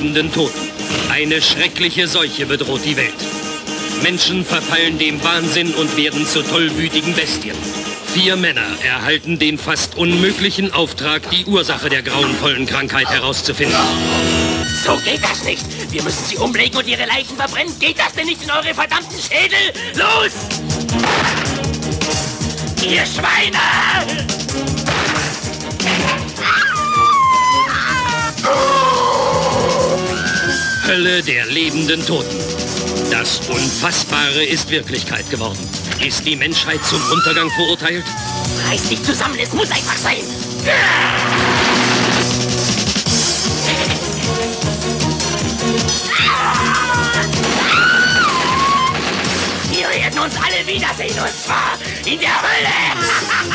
lebenden Toten. Eine schreckliche Seuche bedroht die Welt. Menschen verfallen dem Wahnsinn und werden zu tollwütigen Bestien. Vier Männer erhalten den fast unmöglichen Auftrag, die Ursache der grauenvollen Krankheit herauszufinden. So geht das nicht. Wir müssen sie umlegen und ihre Leichen verbrennen. Geht das denn nicht in eure verdammten Schädel? Los! Ihr Schweine! Hölle der lebenden Toten. Das Unfassbare ist Wirklichkeit geworden. Ist die Menschheit zum Untergang verurteilt? Reiß dich zusammen, es muss einfach sein. Wir werden uns alle wiedersehen und zwar in der Hölle.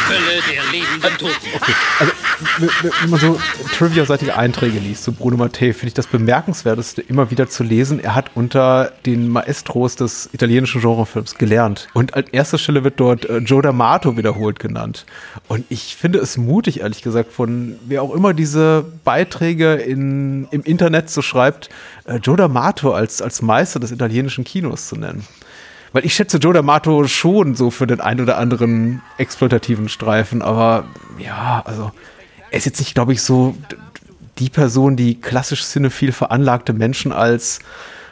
Hölle der lebenden Toten. Okay, also wenn man so Trivia-seitige Einträge liest zu Bruno Mattei, finde ich das bemerkenswerteste immer wieder zu lesen. Er hat unter den Maestros des italienischen Genrefilms gelernt. Und an erster Stelle wird dort äh, Joe D'Amato wiederholt genannt. Und ich finde es mutig, ehrlich gesagt, von wer auch immer diese Beiträge in, im Internet so schreibt, äh, Joe D'Amato als, als Meister des italienischen Kinos zu nennen. Weil ich schätze Joe D'Amato schon so für den ein oder anderen exploitativen Streifen, aber ja, also er ist jetzt nicht, glaube ich, so die Person, die klassisch cinephil veranlagte Menschen als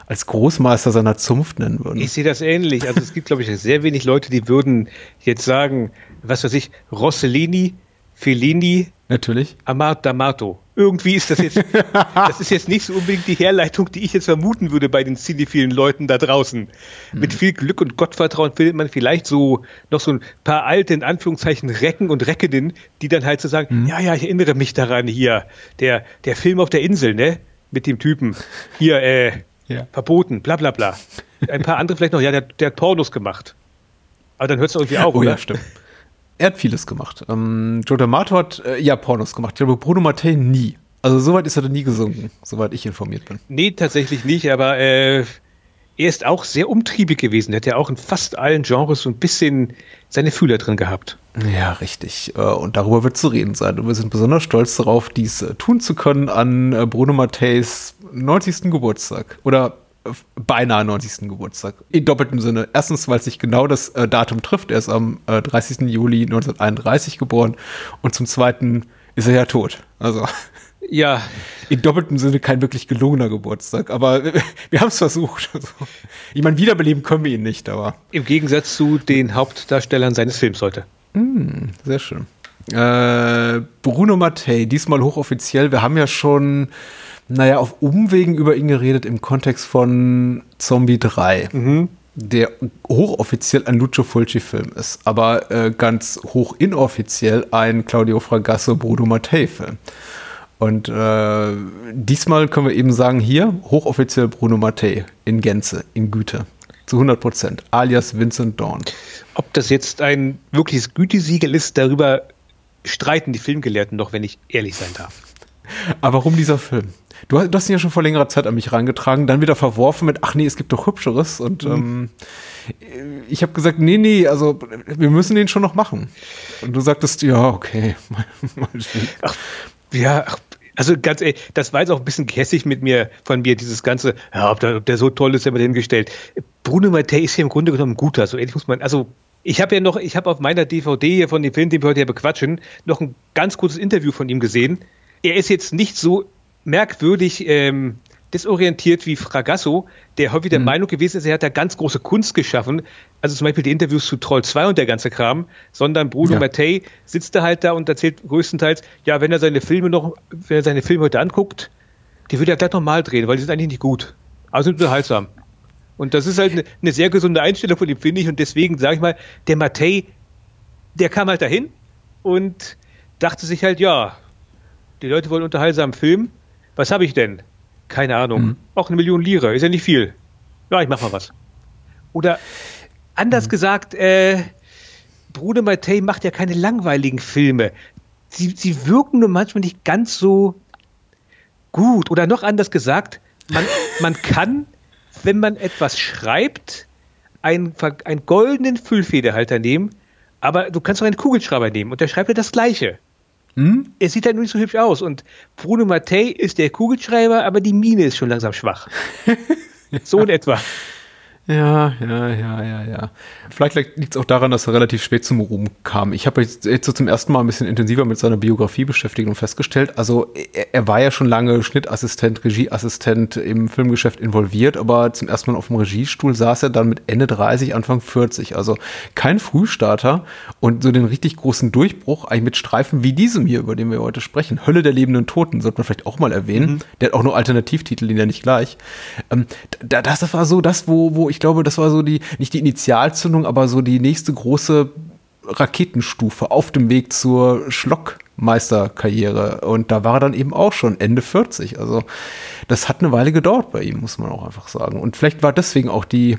als Großmeister seiner Zunft nennen würden. Ich sehe das ähnlich. Also es gibt, glaube ich, sehr wenig Leute, die würden jetzt sagen, was weiß ich, Rossellini, Fellini, Natürlich. D'Amato. Irgendwie ist das jetzt, das ist jetzt nicht so unbedingt die Herleitung, die ich jetzt vermuten würde bei den cinephilen Leuten da draußen. Mhm. Mit viel Glück und Gottvertrauen findet man vielleicht so noch so ein paar alte, in Anführungszeichen, Recken und Reckenen, die dann halt so sagen, mhm. ja, ja, ich erinnere mich daran hier, der, der Film auf der Insel, ne? Mit dem Typen. Hier, äh, ja. verboten, bla bla bla. Ein paar andere vielleicht noch, ja, der, der hat Pornos gemacht. Aber dann hört es irgendwie auf, oh, oder? Ja, stimmt. Er hat vieles gemacht. Ähm, Joe D'Amato hat äh, ja Pornos gemacht. Ich glaube, Bruno Mattei nie. Also soweit ist er nie gesunken, soweit ich informiert bin. Nee, tatsächlich nicht, aber äh, er ist auch sehr umtriebig gewesen. Er hat ja auch in fast allen Genres so ein bisschen seine Fühler drin gehabt. Ja, richtig. Äh, und darüber wird zu reden sein. Und wir sind besonders stolz darauf, dies äh, tun zu können an äh, Bruno Matteis 90. Geburtstag. Oder beinahe 90. Geburtstag. In doppeltem Sinne. Erstens, weil sich genau das äh, Datum trifft. Er ist am äh, 30. Juli 1931 geboren. Und zum Zweiten ist er ja tot. Also. Ja. In doppeltem Sinne kein wirklich gelungener Geburtstag. Aber wir, wir haben es versucht. Also, ich meine, wiederbeleben können wir ihn nicht, aber. Im Gegensatz zu den Hauptdarstellern seines Films heute. Mm, sehr schön. Äh, Bruno Mattei, diesmal hochoffiziell. Wir haben ja schon naja, auf Umwegen über ihn geredet im Kontext von Zombie 3. Mhm. Der hochoffiziell ein Lucio Fulci-Film ist, aber äh, ganz hoch inoffiziell ein Claudio Fragasso Bruno Mattei-Film. Und äh, diesmal können wir eben sagen, hier hochoffiziell Bruno Mattei in Gänze, in Güte. Zu 100 Prozent, alias Vincent Dawn. Ob das jetzt ein wirkliches Gütesiegel ist, darüber streiten die Filmgelehrten noch, wenn ich ehrlich sein darf. Aber warum dieser Film? Du, du hast ihn ja schon vor längerer Zeit an mich reingetragen, dann wieder verworfen mit, ach nee, es gibt doch Hübscheres. Und mhm. ähm, ich habe gesagt, nee, nee, also wir müssen den schon noch machen. Und du sagtest, ja, okay. ach, ja, ach, also ganz ehrlich, das war jetzt auch ein bisschen gehässig mit mir, von mir, dieses ganze, ja, ob der, ob der so toll ist, haben wir hingestellt. Bruno Mattei ist hier im Grunde genommen ein guter, so ehrlich muss man, also ich habe ja noch, ich habe auf meiner DVD hier von dem Film, den wir heute ja bequatschen, noch ein ganz kurzes Interview von ihm gesehen. Er ist jetzt nicht so merkwürdig ähm, desorientiert wie Fragasso, der häufig der mhm. Meinung gewesen ist, er hat da ganz große Kunst geschaffen. Also zum Beispiel die Interviews zu Troll 2 und der ganze Kram, sondern Bruno ja. Mattei sitzt da halt da und erzählt größtenteils, ja, wenn er seine Filme noch, wenn er seine Filme heute anguckt, die würde er gleich nochmal drehen, weil die sind eigentlich nicht gut. Aber sind unterhaltsam. Und das ist halt eine, eine sehr gesunde Einstellung von ihm, finde ich. Und deswegen sage ich mal, der Mattei, der kam halt dahin und dachte sich halt, ja, die Leute wollen unterhaltsam filmen was habe ich denn? Keine Ahnung. Mhm. Auch eine Million Lire, ist ja nicht viel. Ja, ich mach mal was. Oder anders mhm. gesagt, äh, Bruder Mattei macht ja keine langweiligen Filme. Sie, sie wirken nur manchmal nicht ganz so gut. Oder noch anders gesagt, man, man kann, wenn man etwas schreibt, einen, einen goldenen Füllfederhalter nehmen, aber du kannst auch einen Kugelschreiber nehmen und der schreibt ja das Gleiche. Hm? Er sieht halt nur nicht so hübsch aus. Und Bruno Mattei ist der Kugelschreiber, aber die Mine ist schon langsam schwach. so in etwa. Ja, ja, ja, ja, ja. Vielleicht liegt es auch daran, dass er relativ spät zum Ruhm kam. Ich habe jetzt, jetzt so zum ersten Mal ein bisschen intensiver mit seiner Biografie beschäftigt und festgestellt, also er, er, war ja schon lange Schnittassistent, Regieassistent im Filmgeschäft involviert, aber zum ersten Mal auf dem Regiestuhl saß er dann mit Ende 30, Anfang 40. Also kein Frühstarter und so den richtig großen Durchbruch, eigentlich mit Streifen wie diesem hier, über den wir heute sprechen. Hölle der lebenden Toten, sollte man vielleicht auch mal erwähnen. Mhm. Der hat auch nur Alternativtitel, den ja nicht gleich. Ähm, da, das war so das, wo, wo ich glaube, das war so die, nicht die Initialzündung, aber so die nächste große Raketenstufe auf dem Weg zur Schlockmeisterkarriere. Und da war er dann eben auch schon Ende 40. Also das hat eine Weile gedauert bei ihm, muss man auch einfach sagen. Und vielleicht war deswegen auch die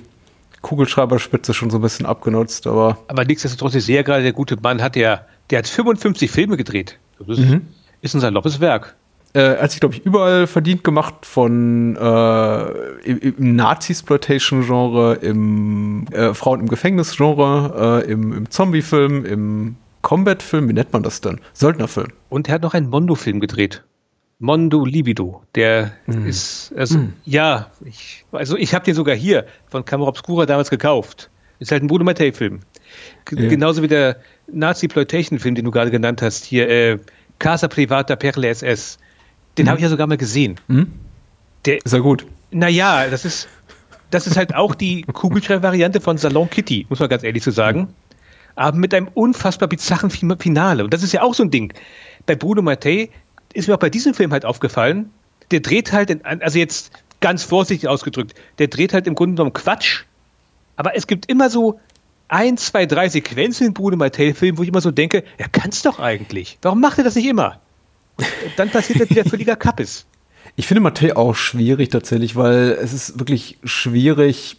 Kugelschreiberspitze schon so ein bisschen abgenutzt, aber. Aber nichtsdestotrotz, ich sehe ja gerade, der gute Mann hat ja, der hat 55 Filme gedreht. Das ist, mhm. ist ein saloppes Werk äh, hat sich, glaube ich, überall verdient gemacht von äh, im, im Nazi-Exploitation-Genre, im äh, Frauen im Gefängnis-Genre, äh, im, im Zombie-Film, im Combat-Film, wie nennt man das denn? Söldnerfilm. Und er hat noch einen Mondo-Film gedreht. Mondo Libido. Der mm. ist, also, mm. ja, ich, also ich habe den sogar hier von Camera Obscura damals gekauft. Ist halt ein Bruno Mattei-Film. Ja. Genauso wie der Nazi-Exploitation-Film, den du gerade genannt hast, hier, äh, Casa Privata Perle SS. Den mhm. habe ich ja sogar mal gesehen. Mhm. Der, ist ja gut. Naja, das ist, das ist halt auch die Kugelschreiber-Variante von Salon Kitty, muss man ganz ehrlich so sagen. Aber mit einem unfassbar bizarren Finale. Und das ist ja auch so ein Ding. Bei Bruno Mattei ist mir auch bei diesem Film halt aufgefallen, der dreht halt, in, also jetzt ganz vorsichtig ausgedrückt, der dreht halt im Grunde genommen Quatsch. Aber es gibt immer so ein, zwei, drei Sequenzen in Bruno Mattei-Filmen, wo ich immer so denke, er kann es doch eigentlich. Warum macht er das nicht immer? Dann passiert das wieder völliger Kappes. Ich finde Matthä auch schwierig tatsächlich, weil es ist wirklich schwierig,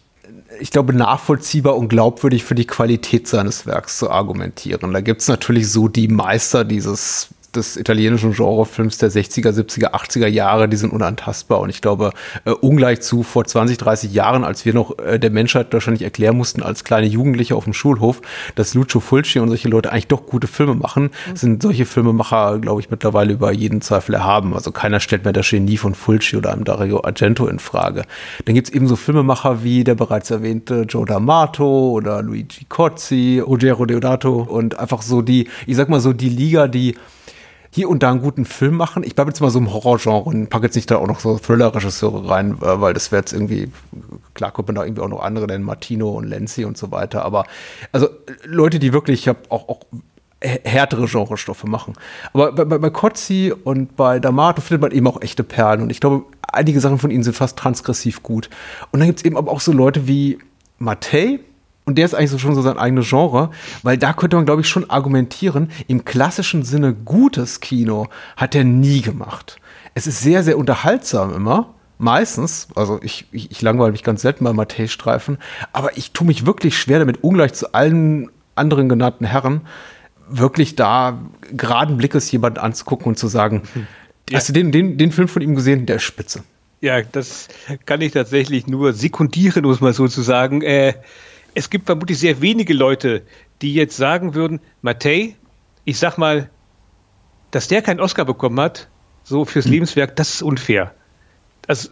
ich glaube, nachvollziehbar und glaubwürdig für die Qualität seines Werks zu argumentieren. Da gibt es natürlich so die Meister dieses des italienischen Genrefilms der 60er, 70er, 80er Jahre, die sind unantastbar. Und ich glaube, äh, ungleich zu vor 20, 30 Jahren, als wir noch äh, der Menschheit wahrscheinlich erklären mussten, als kleine Jugendliche auf dem Schulhof, dass Lucio Fulci und solche Leute eigentlich doch gute Filme machen, mhm. sind solche Filmemacher, glaube ich, mittlerweile über jeden Zweifel erhaben. Also keiner stellt mehr das Genie von Fulci oder einem Dario Argento in Frage. Dann gibt es eben so Filmemacher wie der bereits erwähnte Joe D'Amato oder Luigi Cozzi, Ruggero Deodato und einfach so die, ich sag mal so die Liga, die hier und da einen guten Film machen. Ich bleibe jetzt mal so im Horrorgenre und packe jetzt nicht da auch noch so Thriller-Regisseure rein, äh, weil das wäre jetzt irgendwie, klar kommt man da irgendwie auch noch andere, denn Martino und Lenzi und so weiter. Aber also Leute, die wirklich auch, auch härtere Genrestoffe machen. Aber bei, bei, bei Kotzi und bei D'Amato findet man eben auch echte Perlen. Und ich glaube, einige Sachen von ihnen sind fast transgressiv gut. Und dann gibt es eben aber auch so Leute wie Mattei, und der ist eigentlich so schon so sein eigenes Genre, weil da könnte man, glaube ich, schon argumentieren, im klassischen Sinne gutes Kino hat er nie gemacht. Es ist sehr, sehr unterhaltsam immer. Meistens, also ich, ich, ich langweile mich ganz selten bei Matthäus-Streifen, aber ich tue mich wirklich schwer damit, ungleich zu allen anderen genannten Herren, wirklich da geraden Blickes jemanden anzugucken und zu sagen, ja. hast du den, den, den Film von ihm gesehen? Der ist spitze. Ja, das kann ich tatsächlich nur sekundieren, muss man sozusagen. Äh, es gibt vermutlich sehr wenige Leute, die jetzt sagen würden, Mattei, ich sag mal, dass der keinen Oscar bekommen hat, so fürs hm. Lebenswerk, das ist unfair. Also,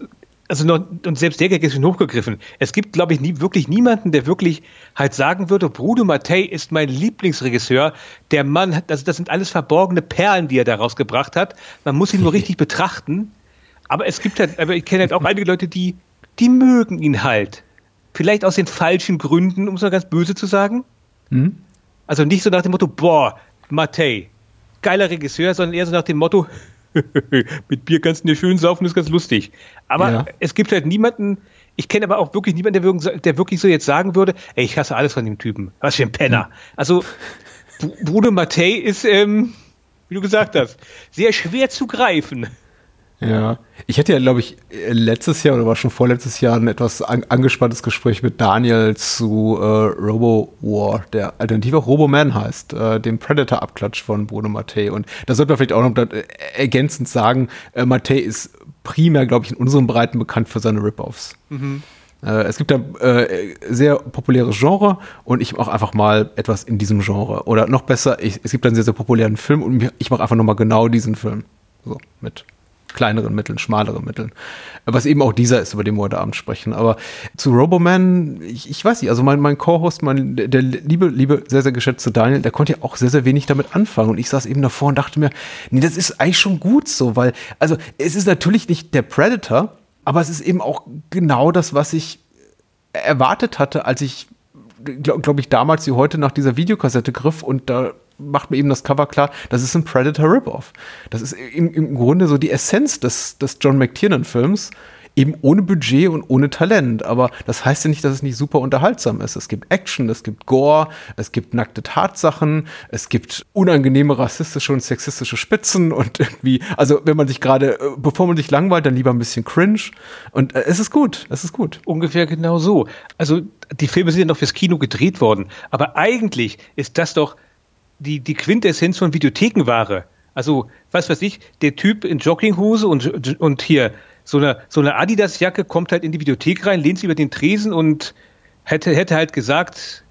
also noch, und selbst der Gag ist schon hochgegriffen. Es gibt, glaube ich, nie, wirklich niemanden, der wirklich halt sagen würde, Bruno Mattei ist mein Lieblingsregisseur. Der Mann hat, also das sind alles verborgene Perlen, die er daraus gebracht hat. Man muss ihn nur richtig betrachten. Aber es gibt halt, aber ich kenne halt auch einige Leute, die, die mögen ihn halt. Vielleicht aus den falschen Gründen, um es mal ganz böse zu sagen. Hm? Also nicht so nach dem Motto, boah, Mattei, geiler Regisseur, sondern eher so nach dem Motto, mit Bier kannst du dir schön saufen, ist ganz lustig. Aber ja. es gibt halt niemanden, ich kenne aber auch wirklich niemanden, der wirklich, so jetzt sagen würde, ey, ich hasse alles von dem Typen. Was für ein Penner. Hm. Also, Bruno Mattei ist, ähm, wie du gesagt hast, sehr schwer zu greifen. Ja, ich hatte ja, glaube ich, letztes Jahr oder war schon vorletztes Jahr ein etwas an, angespanntes Gespräch mit Daniel zu äh, Robo War, der alternativ auch Robo Man heißt, äh, dem Predator-Abklatsch von Bruno Mattei. Und da sollte man vielleicht auch noch äh, ergänzend sagen, äh, Mattei ist primär, glaube ich, in unseren Breiten bekannt für seine Rip-Offs. Mhm. Äh, es gibt da äh, sehr populäres Genre und ich mache einfach mal etwas in diesem Genre. Oder noch besser, ich, es gibt einen sehr, sehr populären Film und ich mache einfach nochmal genau diesen Film. So, mit kleineren Mitteln, schmaleren Mitteln. Was eben auch dieser ist, über den wir heute Abend sprechen. Aber zu Roboman, ich, ich weiß nicht, also mein, mein Co-Host, mein, der liebe, liebe, sehr, sehr geschätzte Daniel, der konnte ja auch sehr, sehr wenig damit anfangen. Und ich saß eben davor und dachte mir, nee, das ist eigentlich schon gut so, weil, also es ist natürlich nicht der Predator, aber es ist eben auch genau das, was ich erwartet hatte, als ich, glaube glaub ich, damals wie heute nach dieser Videokassette griff und da macht mir eben das Cover klar, das ist ein Predator Rip-Off. Das ist im, im Grunde so die Essenz des, des John McTiernan-Films eben ohne Budget und ohne Talent. Aber das heißt ja nicht, dass es nicht super unterhaltsam ist. Es gibt Action, es gibt Gore, es gibt nackte Tatsachen, es gibt unangenehme rassistische und sexistische Spitzen und irgendwie, also wenn man sich gerade, äh, bevor man sich langweilt, dann lieber ein bisschen cringe. Und äh, es ist gut, es ist gut. Ungefähr genau so. Also die Filme sind ja noch fürs Kino gedreht worden, aber eigentlich ist das doch die, die Quintessenz von Videothekenware. Also, was weiß ich, der Typ in Jogginghose und, und hier so eine, so eine Adidas-Jacke kommt halt in die Videothek rein, lehnt sich über den Tresen und hätte, hätte halt gesagt,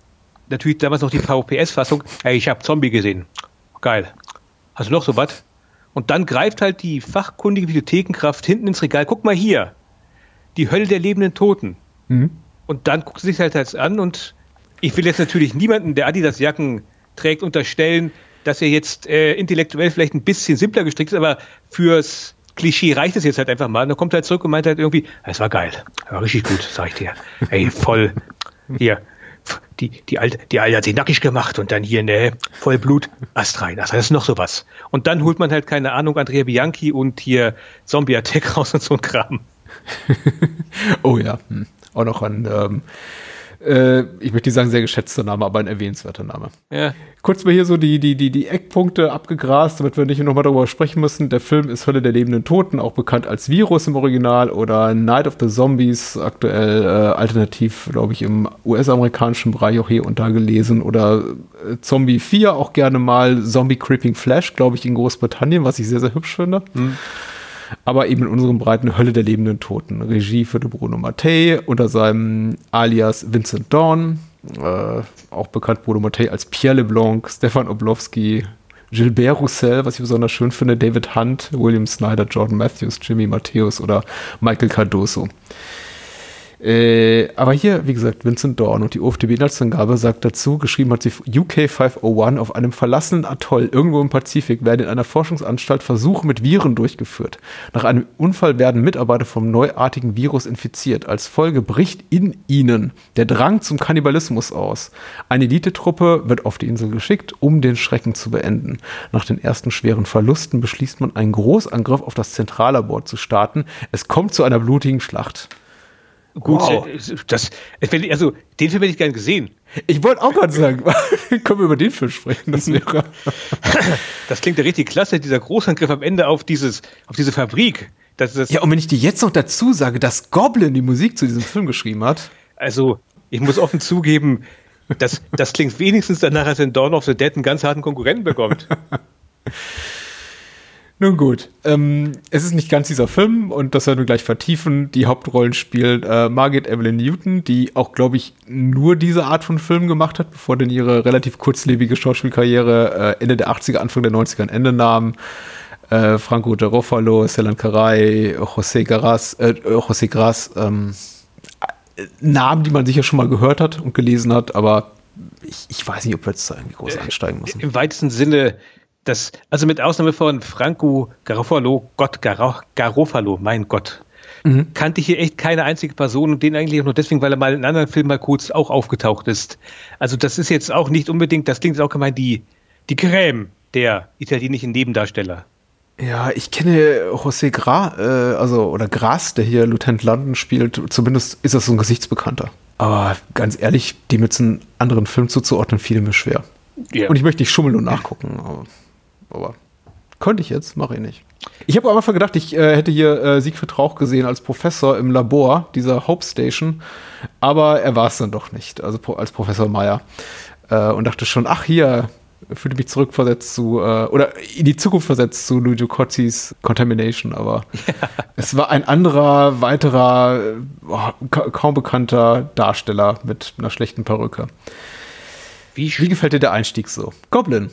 natürlich damals noch die VPS-Fassung, hey, ich habe Zombie gesehen. Geil. Hast du noch so was? Und dann greift halt die fachkundige Videothekenkraft hinten ins Regal, guck mal hier, die Hölle der lebenden Toten. Mhm. Und dann guckt sie sich halt das an und ich will jetzt natürlich niemanden, der Adidas-Jacken trägt, unterstellen, dass er jetzt äh, intellektuell vielleicht ein bisschen simpler gestrickt ist, aber fürs Klischee reicht es jetzt halt einfach mal. Und dann kommt er halt zurück und meint halt irgendwie, es war geil, war richtig gut, sag ich dir. Ey, voll, hier, die, die Alte, die Alte hat sich nackig gemacht und dann hier, ne, Vollblut, Ast rein. Das ist noch sowas. Und dann holt man halt, keine Ahnung, Andrea Bianchi und hier Zombie Attack raus und so ein Kram. oh ja, hm. auch noch ein, ähm, äh, ich möchte nicht sagen sehr geschätzter Name, aber ein erwähnenswerter Name. Ja. Kurz mal hier so die, die, die, die Eckpunkte abgegrast, damit wir nicht nochmal darüber sprechen müssen. Der Film ist Hölle der lebenden Toten, auch bekannt als Virus im Original oder Night of the Zombies, aktuell äh, alternativ, glaube ich, im US-amerikanischen Bereich auch hier und da gelesen oder äh, Zombie 4 auch gerne mal Zombie Creeping Flash, glaube ich, in Großbritannien, was ich sehr, sehr hübsch finde. Mhm aber eben in unserem breiten Hölle der lebenden Toten. Regie führte Bruno Mattei unter seinem Alias Vincent Dawn, äh, auch bekannt Bruno Mattei als Pierre LeBlanc, Stefan Oblowski, Gilbert Roussel, was ich besonders schön finde, David Hunt, William Snyder, Jordan Matthews, Jimmy Matthäus oder Michael Cardoso. Äh, aber hier, wie gesagt, Vincent Dorn und die OFDB-Inhaltsangabe sagt dazu, geschrieben hat sie UK 501 auf einem verlassenen Atoll irgendwo im Pazifik werden in einer Forschungsanstalt Versuche mit Viren durchgeführt. Nach einem Unfall werden Mitarbeiter vom neuartigen Virus infiziert. Als Folge bricht in ihnen der Drang zum Kannibalismus aus. Eine Elitetruppe wird auf die Insel geschickt, um den Schrecken zu beenden. Nach den ersten schweren Verlusten beschließt man, einen Großangriff auf das Zentrallabor zu starten. Es kommt zu einer blutigen Schlacht. Gut, wow. Äh, das, also den Film hätte ich gern gesehen. Ich wollte auch gerade sagen, können wir über den Film sprechen? Das wäre. das klingt ja richtig klasse, dieser Großangriff am Ende auf dieses, auf diese Fabrik. Das, das ja, und wenn ich dir jetzt noch dazu sage, dass Goblin die Musik zu diesem Film geschrieben hat. Also, ich muss offen zugeben, das, das klingt wenigstens danach, als wenn Dawn of the Dead einen ganz harten Konkurrenten bekommt. Nun gut, ähm, es ist nicht ganz dieser Film und das werden wir gleich vertiefen. Die Hauptrollen spielt äh, Margaret Evelyn Newton, die auch, glaube ich, nur diese Art von Film gemacht hat, bevor dann ihre relativ kurzlebige Schauspielkarriere äh, Ende der 80er, Anfang der 90er ein Ende nahm. Äh, Franco Garofalo, Selan Caray, José Garas, äh, José Gras, ähm, Namen, die man sicher schon mal gehört hat und gelesen hat, aber ich, ich weiß nicht, ob wir jetzt da irgendwie groß äh, einsteigen müssen. Im weitesten Sinne das, also mit Ausnahme von Franco Garofalo, Gott Gar Garofalo, mein Gott, mhm. kannte ich hier echt keine einzige Person und den eigentlich auch nur deswegen, weil er mal in einem anderen Film mal kurz auch aufgetaucht ist. Also das ist jetzt auch nicht unbedingt, das klingt auch gemein, die, die Creme der italienischen Nebendarsteller. Ja, ich kenne José Gra, äh, also oder Gras, der hier Lieutenant London spielt. Zumindest ist das so ein Gesichtsbekannter. Aber ganz ehrlich, dem jetzt einen anderen Film zuzuordnen, fiel mir schwer. Yeah. Und ich möchte nicht schummeln und nachgucken. Aber könnte ich jetzt, mache ich nicht. Ich habe am Anfang gedacht, ich äh, hätte hier äh, Siegfried Rauch gesehen als Professor im Labor dieser Hope Station, aber er war es dann doch nicht, also als Professor Meyer. Äh, und dachte schon, ach hier, fühlte mich zurückversetzt zu, äh, oder in die Zukunft versetzt zu Luigi Cozzis Contamination, aber es war ein anderer, weiterer, oh, ka kaum bekannter Darsteller mit einer schlechten Perücke. Wie, Wie gefällt dir der Einstieg so? Goblin.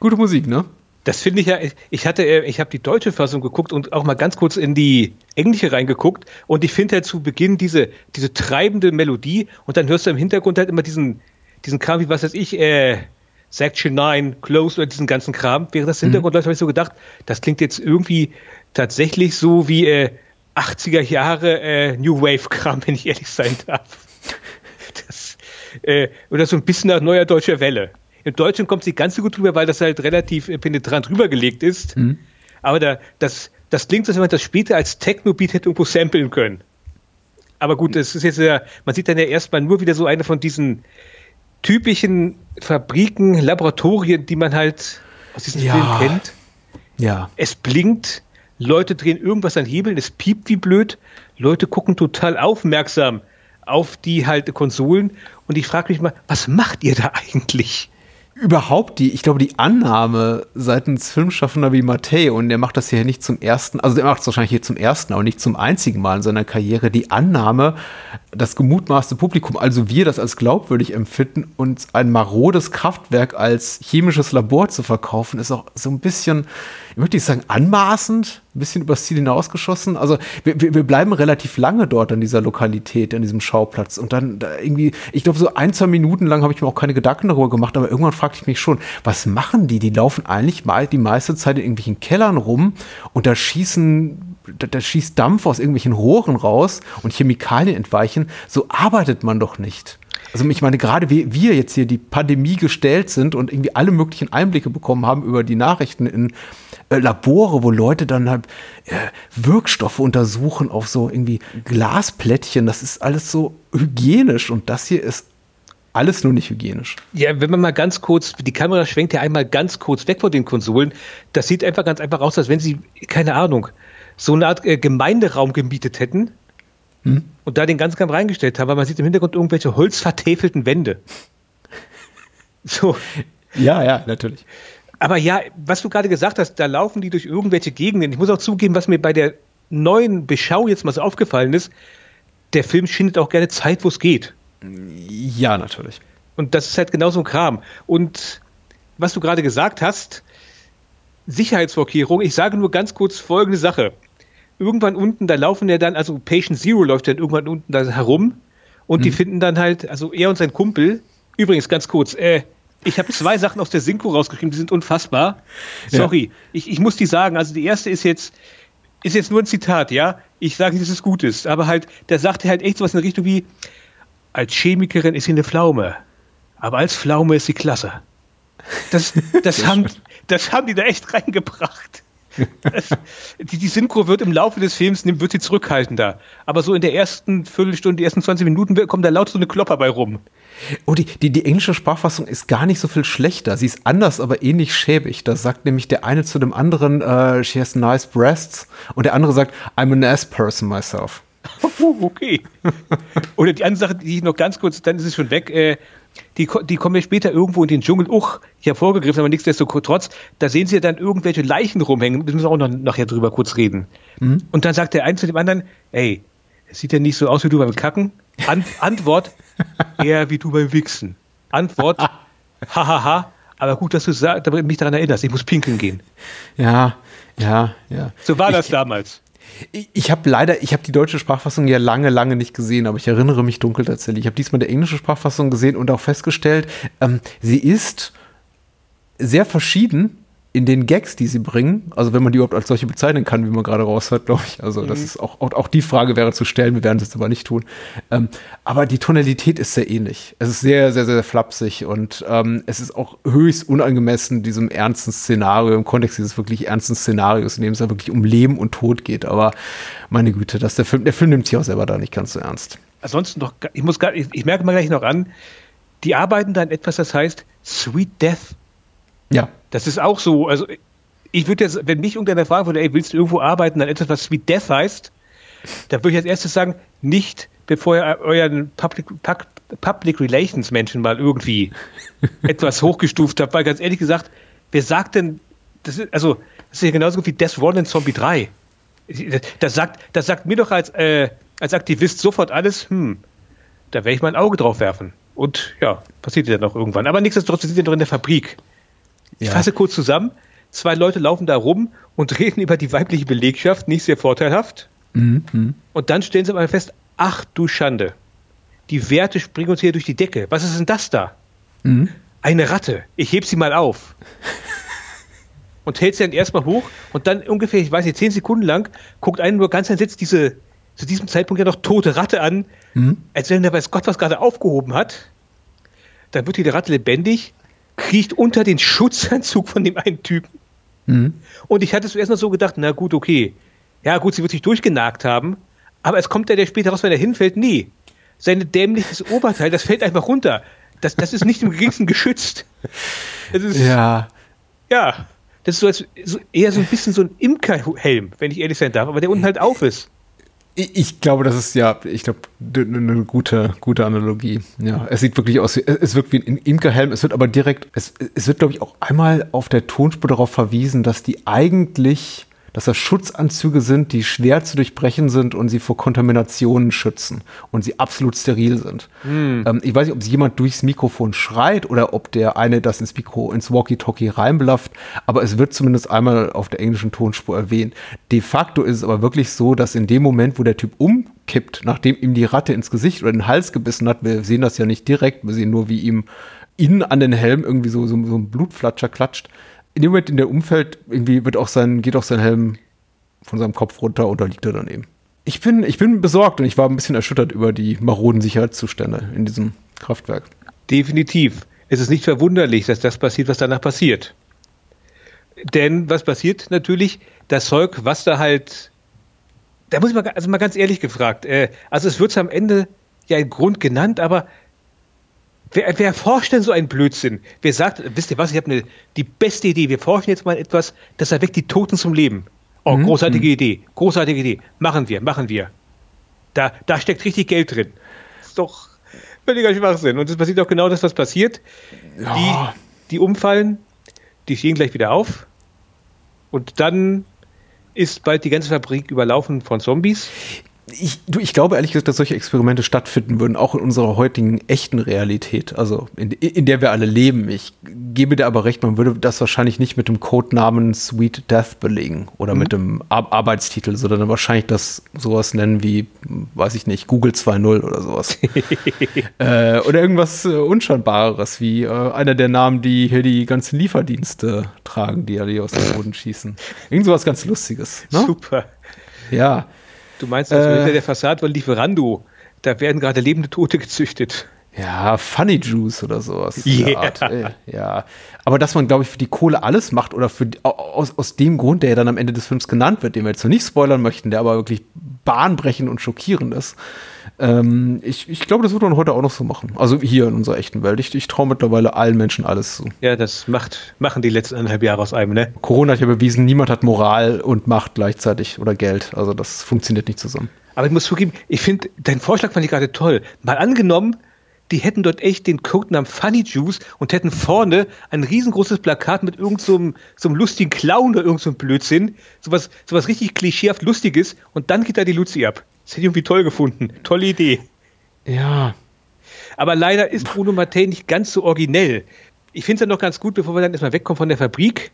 Gute Musik, ne? Das finde ich ja, ich hatte, äh, ich habe die deutsche Fassung geguckt und auch mal ganz kurz in die englische reingeguckt und ich finde halt zu Beginn diese, diese treibende Melodie und dann hörst du im Hintergrund halt immer diesen, diesen Kram, wie was weiß ich, äh, Section 9, Close oder diesen ganzen Kram. Während das Hintergrund mhm. läuft, habe ich so gedacht, das klingt jetzt irgendwie tatsächlich so wie äh, 80er Jahre äh, New Wave Kram, wenn ich ehrlich sein darf. Das, äh, oder so ein bisschen nach neuer deutscher Welle. Im Deutschen kommt es nicht ganz so gut drüber, weil das halt relativ äh, penetrant rübergelegt ist. Mhm. Aber da, das, das klingt, als wenn man das später als Techno-Beat hätte irgendwo samplen können. Aber gut, das ist jetzt ja, man sieht dann ja erstmal nur wieder so eine von diesen typischen Fabriken, Laboratorien, die man halt aus diesem ja. Film kennt. Ja. Es blinkt, Leute drehen irgendwas an Hebeln, es piept wie blöd, Leute gucken total aufmerksam auf die halt Konsolen und ich frage mich mal, was macht ihr da eigentlich? Überhaupt die, ich glaube, die Annahme seitens Filmschaffender wie Mattei, und der macht das hier nicht zum ersten, also der macht es wahrscheinlich hier zum ersten, aber nicht zum einzigen Mal in seiner Karriere, die Annahme, das gemutmaßte Publikum, also wir das als glaubwürdig empfinden, uns ein marodes Kraftwerk als chemisches Labor zu verkaufen, ist auch so ein bisschen, ich möchte nicht sagen anmaßend, ein bisschen übers Ziel hinausgeschossen. Also wir, wir, wir bleiben relativ lange dort an dieser Lokalität, an diesem Schauplatz. Und dann da irgendwie, ich glaube, so ein, zwei Minuten lang habe ich mir auch keine Gedanken darüber gemacht, aber irgendwann fragte ich mich schon, was machen die? Die laufen eigentlich mal die meiste Zeit in irgendwelchen Kellern rum und da schießen da, da, schießt Dampf aus irgendwelchen Rohren raus und Chemikalien entweichen. So arbeitet man doch nicht. Also ich meine, gerade wie wir jetzt hier die Pandemie gestellt sind und irgendwie alle möglichen Einblicke bekommen haben über die Nachrichten in äh, Labore, wo Leute dann halt äh, Wirkstoffe untersuchen auf so irgendwie Glasplättchen. Das ist alles so hygienisch und das hier ist alles nur nicht hygienisch. Ja, wenn man mal ganz kurz, die Kamera schwenkt ja einmal ganz kurz weg von den Konsolen. Das sieht einfach ganz einfach aus, als wenn sie, keine Ahnung, so eine Art äh, Gemeinderaum gemietet hätten hm? und da den ganzen Kampf reingestellt haben, weil man sieht im Hintergrund irgendwelche holzvertäfelten Wände. So. Ja, ja, natürlich. Aber ja, was du gerade gesagt hast, da laufen die durch irgendwelche Gegenden. Ich muss auch zugeben, was mir bei der neuen Beschau jetzt mal so aufgefallen ist, der Film schindet auch gerne Zeit, wo es geht. Ja, natürlich. Und das ist halt genau so ein Kram. Und was du gerade gesagt hast, Sicherheitsvorkehrung, ich sage nur ganz kurz folgende Sache. Irgendwann unten, da laufen ja dann, also Patient Zero läuft dann irgendwann unten da herum und mhm. die finden dann halt, also er und sein Kumpel, übrigens ganz kurz, äh, ich habe zwei Sachen aus der Synchro rausgeschrieben, die sind unfassbar. Sorry, ja. ich, ich muss die sagen. Also die erste ist jetzt, ist jetzt nur ein Zitat, ja. Ich sage nicht, dass es gut ist, aber halt, der sagte halt echt sowas in der Richtung wie, als Chemikerin ist sie eine Pflaume, aber als Pflaume ist sie klasse. Das, das, haben, das haben die da echt reingebracht. Die, die Synchro wird im Laufe des Films wird sie zurückhaltender. Aber so in der ersten Viertelstunde, die ersten 20 Minuten kommt da laut so eine Klopper bei rum. Oh, die, die, die englische Sprachfassung ist gar nicht so viel schlechter. Sie ist anders, aber ähnlich schäbig. Da sagt nämlich der eine zu dem anderen, uh, she has nice breasts. Und der andere sagt, I'm an ass person myself. Okay. Oder die andere Sache, die ich noch ganz kurz, dann ist es schon weg. Äh, die, die kommen ja später irgendwo in den Dschungel, uch, hervorgegriffen, aber nichtsdestotrotz, da sehen sie ja dann irgendwelche Leichen rumhängen. Da müssen wir auch noch nachher drüber kurz reden. Mhm. Und dann sagt der eine zu dem anderen, ey, es sieht ja nicht so aus wie du beim Kacken. An Antwort, eher wie du beim Wichsen. Antwort, hahaha, aber gut, dass du mich daran erinnerst, ich muss pinkeln gehen. Ja, ja, ja. So war das damals. Ich, habe leider, ich habe die deutsche Sprachfassung ja lange, lange nicht gesehen, aber ich erinnere mich dunkel tatsächlich. Ich habe diesmal die englische Sprachfassung gesehen und auch festgestellt, ähm, sie ist sehr verschieden in den Gags, die sie bringen, also wenn man die überhaupt als solche bezeichnen kann, wie man gerade raushört, glaube ich. Also mhm. das ist auch, auch, auch, die Frage wäre zu stellen, wir werden es jetzt aber nicht tun. Ähm, aber die Tonalität ist sehr ähnlich. Es ist sehr, sehr, sehr flapsig und ähm, es ist auch höchst unangemessen diesem ernsten Szenario, im Kontext dieses wirklich ernsten Szenarios, in dem es ja wirklich um Leben und Tod geht. Aber meine Güte, dass der Film, der Film nimmt sich auch selber da nicht ganz so ernst. Ansonsten noch, ich muss gar, ich, ich merke mal gleich noch an, die arbeiten dann etwas, das heißt Sweet Death ja. Das ist auch so. Also, ich würde jetzt, wenn mich irgendeiner fragen würde, ey, willst du irgendwo arbeiten, dann etwas, was wie Death heißt, da würde ich als erstes sagen, nicht bevor ihr euren Public, Public Relations Menschen mal irgendwie etwas hochgestuft habe, weil ganz ehrlich gesagt, wer sagt denn, das ist, also, das ist ja genauso wie Death Run in Zombie 3. Das sagt, das sagt mir doch als, äh, als Aktivist sofort alles, hm, da werde ich mal ein Auge drauf werfen. Und ja, passiert ja noch irgendwann. Aber nichtsdestotrotz, wir sind ja noch in der Fabrik. Ich fasse kurz zusammen. Zwei Leute laufen da rum und reden über die weibliche Belegschaft, nicht sehr vorteilhaft. Mhm. Und dann stellen sie mal fest, ach du Schande. Die Werte springen uns hier durch die Decke. Was ist denn das da? Mhm. Eine Ratte. Ich heb sie mal auf. und hält sie dann erstmal hoch und dann ungefähr, ich weiß nicht, zehn Sekunden lang guckt einen nur ganz entsetzt diese zu diesem Zeitpunkt ja noch tote Ratte an, Mhm. als wenn der weiß Gott was gerade aufgehoben hat. Dann wird die Ratte lebendig, kriecht unter den Schutzanzug von dem einen Typen. Mhm. Und ich hatte zuerst mal so gedacht, na gut, okay. Ja gut, sie wird sich durchgenagt haben, aber es kommt ja der später raus, wenn er hinfällt, nee. Sein dämliches Oberteil, das fällt einfach runter. Das, das ist nicht im geringsten geschützt. Das ist, ja. Ja. das ist so, als, so eher so ein bisschen so ein Imkerhelm, wenn ich ehrlich sein darf, aber der unten halt auf ist. Ich, glaube, das ist ja, ich glaube, eine gute, gute Analogie. Ja, es sieht wirklich aus, es wirkt wie ein Imkerhelm, es wird aber direkt, es, es wird, glaube ich, auch einmal auf der Tonspur darauf verwiesen, dass die eigentlich, dass das Schutzanzüge sind, die schwer zu durchbrechen sind und sie vor Kontaminationen schützen und sie absolut steril sind. Ähm, ich weiß nicht, ob jemand durchs Mikrofon schreit oder ob der eine das ins Mikro, ins Walkie-Talkie reinblafft, aber es wird zumindest einmal auf der englischen Tonspur erwähnt. De facto ist es aber wirklich so, dass in dem Moment, wo der Typ umkippt, nachdem ihm die Ratte ins Gesicht oder den Hals gebissen hat, wir sehen das ja nicht direkt, wir sehen nur, wie ihm innen an den Helm irgendwie so, so, so ein Blutflatscher klatscht. In dem Moment, in der umfällt, irgendwie wird auch sein, geht auch sein Helm von seinem Kopf runter da liegt er daneben. Ich bin, ich bin besorgt und ich war ein bisschen erschüttert über die maroden Sicherheitszustände in diesem Kraftwerk. Definitiv. Es ist nicht verwunderlich, dass das passiert, was danach passiert. Denn was passiert natürlich? Das Zeug, was da halt. Da muss ich mal, also mal ganz ehrlich gefragt. Äh, also es wird am Ende ja ein Grund genannt, aber wer, wer forscht denn so einen Blödsinn? Wer sagt, wisst ihr was, ich habe eine, die beste Idee, wir forschen jetzt mal etwas, das erweckt die Toten zum Leben. Oh, Mhm. großartige Idee, großartige Idee. Machen wir, machen wir. Da, da steckt richtig Geld drin. Ist doch völliger Schwachsinn. Und es passiert auch genau das, was passiert. Die, die umfallen, die stehen gleich wieder auf. Und dann ist bald die ganze Fabrik überlaufen von Zombies. Ich, du, ich glaube ehrlich gesagt, dass solche Experimente stattfinden würden, auch in unserer heutigen echten Realität, also in, in der wir alle leben. Ich gebe dir aber recht, man würde das wahrscheinlich nicht mit dem Codenamen Sweet Death belegen oder mit dem Ar Arbeitstitel, sondern wahrscheinlich das sowas nennen wie, weiß ich nicht, Google 2.0 oder sowas. äh, oder irgendwas äh, Unscheinbareres, wie äh, einer der Namen, die hier die ganzen Lieferdienste tragen, die alle aus dem Boden schießen. Irgend sowas ganz Lustiges. Ne? Super. Ja. Du meinst, also Äh. hinter der Fassade von Lieferando, da werden gerade lebende Tote gezüchtet. Ja, Funny Juice oder sowas. Yeah. Art. Ja. Aber dass man, glaube ich, für die Kohle alles macht oder für aus, aus dem Grund, der ja dann am Ende des Films genannt wird, den wir jetzt noch nicht spoilern möchten, der aber wirklich bahnbrechend und schockierend ist. Ähm, ich, ich glaube, das wird man heute auch noch so machen. Also hier in unserer echten Welt. Ich, ich traue mittlerweile allen Menschen alles zu. Ja, das macht, machen die letzten anderthalb Jahre aus einem, ne? Corona hat ja bewiesen, niemand hat Moral und Macht gleichzeitig oder Geld. Also das funktioniert nicht zusammen. Aber ich muss zugeben, ich finde, dein Vorschlag fand ich gerade toll. Mal angenommen, die hätten dort echt den Codenamen Funny Juice und hätten vorne ein riesengroßes Plakat mit irgendeinem so einem- so einem lustigen Clown oder irgendeinem so Blödsinn. Sowas, sowas richtig klischeehaft Lustiges und dann geht da die Luzi ab. Das hätte ich irgendwie toll gefunden. Tolle Idee. Ja. Aber leider ist Bruno Mattei nicht ganz so originell. Ich finde es ja noch ganz gut, bevor wir dann erstmal wegkommen von der Fabrik,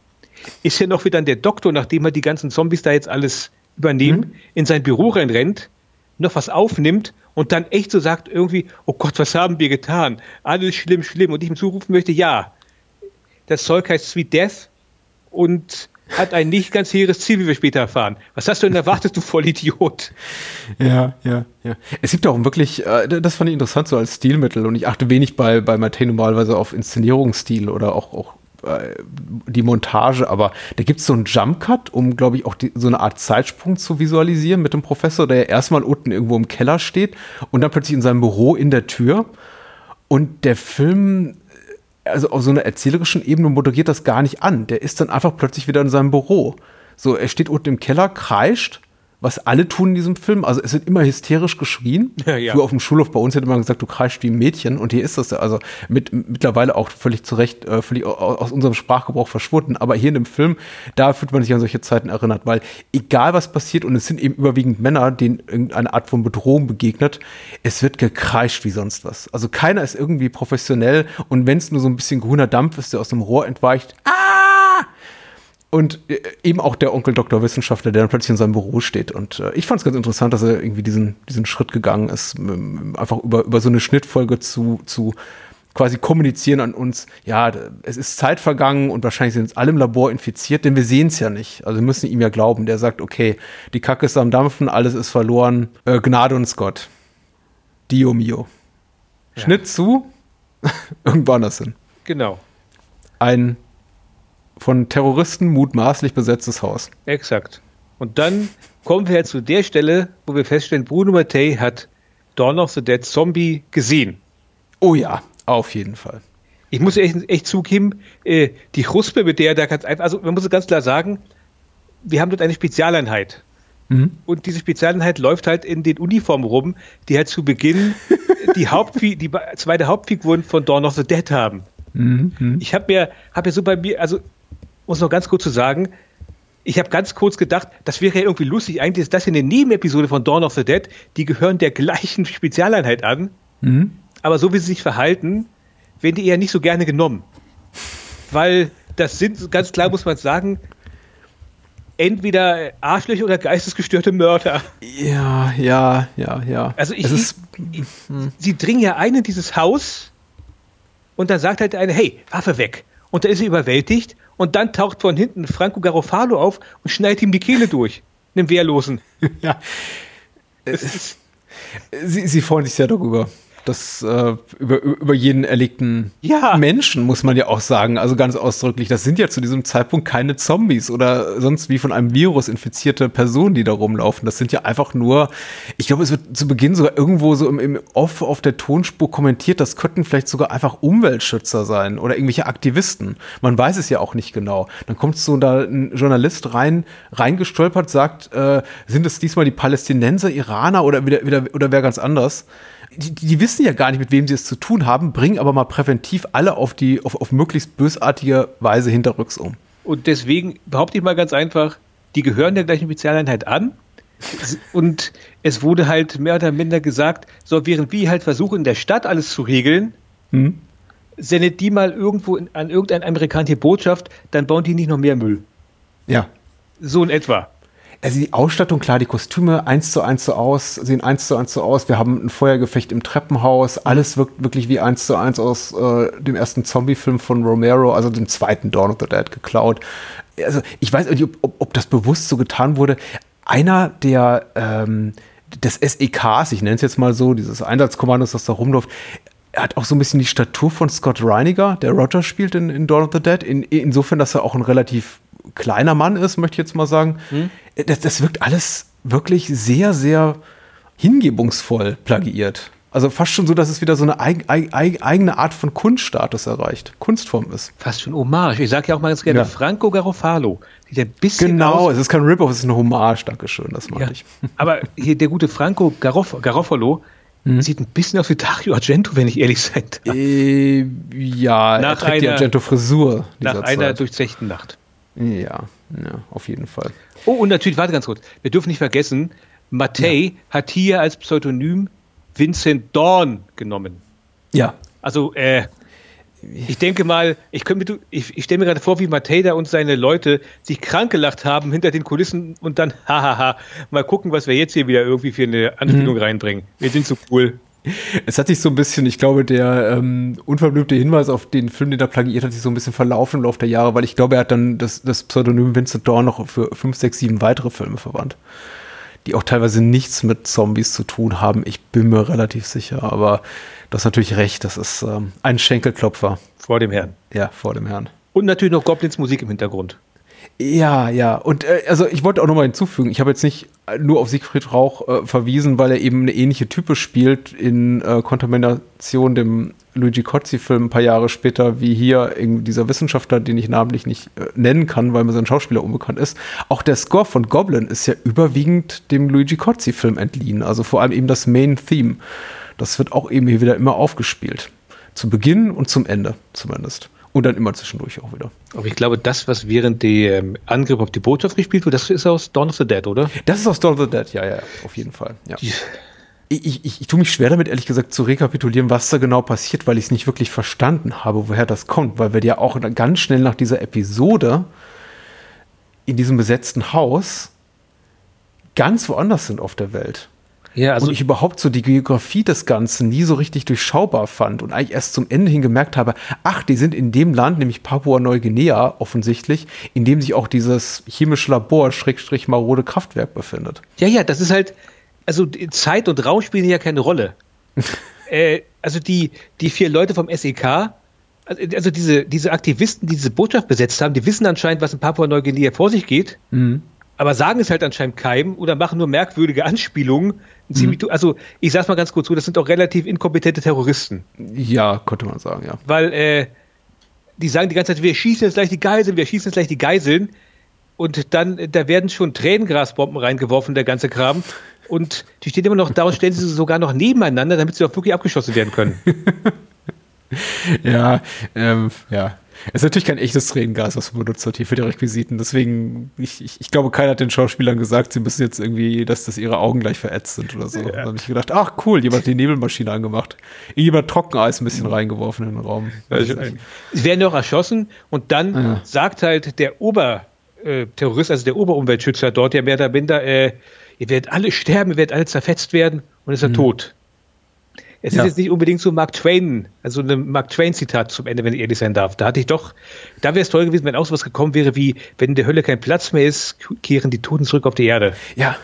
ist ja noch wieder der Doktor, nachdem er die ganzen Zombies da jetzt alles übernehmen, in sein Büro reinrennt, noch was aufnimmt und dann echt so sagt irgendwie, oh Gott, was haben wir getan? Alles schlimm, schlimm. Und ich ihm zurufen möchte, ja, das Zeug heißt Sweet Death und hat ein nicht ganz hehres Ziel, wie wir später erfahren. Was hast du denn erwartet, du Vollidiot? Ja, ja, ja. Es gibt auch wirklich, äh, das fand ich interessant so als Stilmittel und ich achte wenig bei, bei Matei normalerweise auf Inszenierungsstil oder auch, auch die Montage, aber da gibt es so einen Jump-Cut, um, glaube ich, auch die, so eine Art Zeitsprung zu visualisieren mit dem Professor, der ja erstmal unten irgendwo im Keller steht und dann plötzlich in seinem Büro in der Tür und der Film also auf so einer erzählerischen Ebene moderiert das gar nicht an. Der ist dann einfach plötzlich wieder in seinem Büro. So, er steht unten im Keller, kreischt was alle tun in diesem Film. Also es wird immer hysterisch geschrien. Ja, ja. Früher auf dem Schulhof bei uns hätte man gesagt, du kreischst wie ein Mädchen. Und hier ist das ja also mit, mittlerweile auch völlig zu Recht, äh, völlig aus unserem Sprachgebrauch verschwunden. Aber hier in dem Film, da fühlt man sich an solche Zeiten erinnert, weil egal was passiert, und es sind eben überwiegend Männer, denen irgendeine Art von Bedrohung begegnet, es wird gekreischt wie sonst was. Also keiner ist irgendwie professionell und wenn es nur so ein bisschen grüner Dampf ist, der aus dem Rohr entweicht, ah! Und äh, eben auch der Onkel Doktor Wissenschaftler, der dann plötzlich in seinem Büro steht. Und äh, ich fand es ganz interessant, dass er irgendwie diesen, diesen Schritt gegangen ist, einfach über, über so eine Schnittfolge zu, zu quasi kommunizieren an uns, ja, es ist Zeit vergangen und wahrscheinlich sind jetzt alle im Labor infiziert, denn wir sehen es ja nicht. Also wir müssen ihm ja glauben. Der sagt, okay, die Kacke ist am Dampfen, alles ist verloren, äh, Gnade uns Gott. Dio mio. Ja. Schnitt zu, irgendwo anders hin. Genau. Ein von Terroristen mutmaßlich besetztes Haus. Exakt. Und dann kommen wir zu der Stelle, wo wir feststellen, Bruno Mattei hat Dawn of the Dead Zombie gesehen. Oh ja, auf jeden Fall. Ich muss echt, echt zugeben, äh, die Ruspe, mit der er da ganz einfach, also man muss ganz klar sagen, wir haben dort eine Spezialeinheit. Mhm. Und diese Spezialeinheit läuft halt in den Uniformen rum, die halt zu Beginn die, Hauptfi die zweite Hauptfiguren von Dawn of the Dead haben. Mhm. Ich habe mir, hab mir so bei mir, also muss noch ganz kurz zu sagen, ich habe ganz kurz gedacht, das wäre ja irgendwie lustig. Eigentlich ist das hier eine Nebenepisode von Dawn of the Dead. Die gehören der gleichen Spezialeinheit an. Mhm. Aber so wie sie sich verhalten, werden die eher nicht so gerne genommen. Weil das sind, ganz klar muss man sagen, entweder Arschlöcher oder geistesgestörte Mörder. Ja, ja, ja, ja. Also ich, es ist, ich, sie dringen ja ein in dieses Haus und dann sagt halt einer, hey, Waffe weg. Und dann ist sie überwältigt und dann taucht von hinten Franco Garofalo auf und schneidet ihm die Kehle durch. Einem Wehrlosen. ja. Sie, sie freuen sich sehr darüber. Das äh, über, über jeden erlegten Ja. Menschen, muss man ja auch sagen. Also ganz ausdrücklich, das sind ja zu diesem Zeitpunkt keine Zombies oder sonst wie von einem Virus infizierte Personen, die da rumlaufen. Das sind ja einfach nur, ich glaube, es wird zu Beginn sogar irgendwo so im, im Off auf der Tonspur kommentiert, das könnten vielleicht sogar einfach Umweltschützer sein oder irgendwelche Aktivisten. Man weiß es ja auch nicht genau. Dann kommt so da ein Journalist rein, reingestolpert, sagt, äh, sind es diesmal die Palästinenser, Iraner oder wieder, wieder oder wer ganz anders? Die, die wissen ja gar nicht, mit wem sie es zu tun haben, bringen aber mal präventiv alle auf die, auf, auf möglichst bösartige Weise hinterrücks um. Und deswegen behaupte ich mal ganz einfach, die gehören der gleichen Spezialeinheit an. Und es wurde halt mehr oder minder gesagt, so während wir halt versuchen, in der Stadt alles zu regeln, Hm? sendet die mal irgendwo in, an irgendeine amerikanische Botschaft, dann bauen die nicht noch mehr Müll. Ja. So in etwa. Also die Ausstattung, klar, die Kostüme eins zu eins so aus, sehen eins zu eins so aus. Wir haben ein Feuergefecht im Treppenhaus. Alles wirkt wirklich wie eins zu eins aus äh, dem ersten Zombie-Film von Romero, also dem zweiten Dawn of the Dead geklaut. Also ich weiß nicht, ob, ob, ob das bewusst so getan wurde. Einer der ähm, des SEKs, ich nenne es jetzt mal so, dieses Einsatzkommandos, das da rumläuft, er hat auch so ein bisschen die Statur von Scott Reiniger, der Roger spielt in, in Dawn of the Dead. In, insofern, dass er auch ein relativ kleiner Mann ist, möchte ich jetzt mal sagen. Das, das wirkt alles wirklich sehr, sehr hingebungsvoll plagiiert. Also fast schon so, dass es wieder so eine eig eig eig eigene Art von Kunststatus erreicht, Kunstform ist. Fast schon Hommage. Ich sage ja auch mal ganz gerne Ja. Franco Garofalo. Sieht ein bisschen Genau, aus. es ist kein Rip-Off, es ist eine Hommage, Dankeschön, das meinte Ja. ich. Aber hier der gute Franco Garof Garofalo Mhm. sieht ein bisschen aus wie Dario Argento, wenn ich ehrlich sein darf. Äh, ja, er Nach trägt die einer- Argento-Frisur Nach einer Zeit. durchzechten Nacht. Ja, ja, auf jeden Fall. Oh, und natürlich, warte ganz kurz. Wir dürfen nicht vergessen, Mattei hat hier als Pseudonym Vincent Dawn genommen. Ja, Also, äh, ich denke mal, ich, könnte ich, ich stelle mir gerade vor, wie Mateda und seine Leute sich krank gelacht haben hinter den Kulissen und dann, hahaha, mal gucken, was wir jetzt hier wieder irgendwie für eine Anspielung Mhm. reinbringen. Wir sind so cool. Es hat sich so ein bisschen, ich glaube, der ähm, unverblümte Hinweis auf den Film, den er plagiiert hat, sich so ein bisschen verlaufen im Laufe der Jahre, weil ich glaube, er hat dann das, das Pseudonym Vincent Dawn noch für fünf, sechs, sieben weitere Filme verwandt, die auch teilweise nichts mit Zombies zu tun haben. Ich bin mir relativ sicher, aber du hast natürlich recht, das ist ähm, ein Schenkelklopfer. Vor dem Herrn. Ja, vor dem Herrn. Und natürlich noch Goblins Musik im Hintergrund. Ja, ja. Und äh, also ich wollte auch noch mal hinzufügen, ich habe jetzt nicht äh, nur auf Siegfried Rauch äh, verwiesen, weil er eben eine ähnliche Type spielt in äh, Kontamination, dem Luigi Cozzi-Film ein paar Jahre später, wie hier dieser Wissenschaftler, den ich namentlich nicht äh, nennen kann, weil mir sein Schauspieler unbekannt ist. Auch der Score von Goblin ist ja überwiegend dem Luigi Cozzi-Film entliehen. Also vor allem eben das Main-Theme. Das wird auch eben hier wieder immer aufgespielt. Zu Beginn und zum Ende zumindest. Und dann immer zwischendurch auch wieder. Aber ich glaube, das, was während dem Angriff auf die Botschaft gespielt wird, das ist aus Dawn of the Dead, oder? Das ist aus Dawn of the Dead, ja, ja, auf jeden Fall. Ja. Ich, ich, ich, ich tue mich schwer damit, ehrlich gesagt, zu rekapitulieren, was da genau passiert, weil ich es nicht wirklich verstanden habe, woher das kommt, weil wir ja auch ganz schnell nach dieser Episode in diesem besetzten Haus ganz woanders sind auf der Welt. Ja, also und ich überhaupt so die Geografie des Ganzen nie so richtig durchschaubar fand und eigentlich erst zum Ende hin gemerkt habe, ach, die sind in dem Land, nämlich Papua-Neuguinea offensichtlich, in dem sich auch dieses chemische Labor, Schrägstrich marode Kraftwerk befindet. Ja, ja, das ist halt, also Zeit und Raum spielen ja keine Rolle. äh, also die, die vier Leute vom SEK, also, also diese, diese Aktivisten, die diese Botschaft besetzt haben, die wissen anscheinend, was in Papua-Neuguinea vor sich geht. Mhm aber sagen es halt anscheinend keinem oder machen nur merkwürdige Anspielungen. Mhm. Also ich sag's mal ganz kurz so, das sind auch relativ inkompetente Terroristen. Ja, konnte man sagen, ja. Weil äh, die sagen die ganze Zeit, wir schießen jetzt gleich die Geiseln, wir schießen jetzt gleich die Geiseln. Und dann, äh, da werden schon Tränengrasbomben reingeworfen, der ganze Kram. Und die stehen immer noch da und stellen sie sogar noch nebeneinander, damit sie auch wirklich abgeschossen werden können. ja, ähm, ja. Es ist natürlich kein echtes Tränengas, was man benutzt hat hier für die Requisiten. Deswegen, ich, ich, ich, glaube, keiner hat den Schauspielern gesagt, sie müssen jetzt irgendwie, dass das ihre Augen gleich verätzt sind oder so. Ja. Da habe ich gedacht, ach cool, jemand hat die Nebelmaschine angemacht. Jemand Trockeneis ein bisschen mhm. reingeworfen in den Raum. Sie werden doch erschossen und dann ja. sagt halt der Oberterrorist, äh, also der Oberumweltschützer dort, der mehr oder minder, äh, ihr werdet alle sterben, ihr werdet alle zerfetzt werden und ist er mhm. tot. Es ja. ist jetzt nicht unbedingt so Mark Twain, also ein Mark Twain-Zitat zum Ende, wenn ich ehrlich sein darf. Da hatte ich doch, da wäre es toll gewesen, wenn auch sowas gekommen wäre wie, wenn in der Hölle kein Platz mehr ist, kehren die Toten zurück auf die Erde. Ja,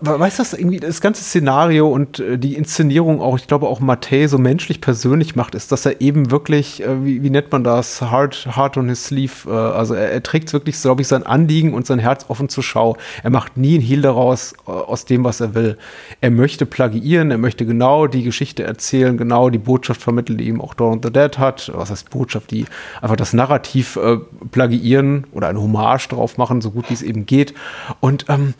Weißt du, irgendwie das ganze Szenario und äh, die Inszenierung auch, ich glaube auch Matthä so menschlich persönlich macht, ist, dass er eben wirklich, äh, wie, wie, nennt man das, hard, hard on his sleeve, äh, also er, er trägt wirklich, glaube ich, sein Anliegen und sein Herz offen zur Schau. Er macht nie ein Heal daraus, aus dem, was er will. Er möchte plagiieren, er möchte genau die Geschichte erzählen, genau die Botschaft vermitteln, die ihm auch Dawn the Dead hat. Was heißt Botschaft? Die einfach das Narrativ äh, plagiieren oder eine Hommage drauf machen, so gut wie es eben geht. Und ähm,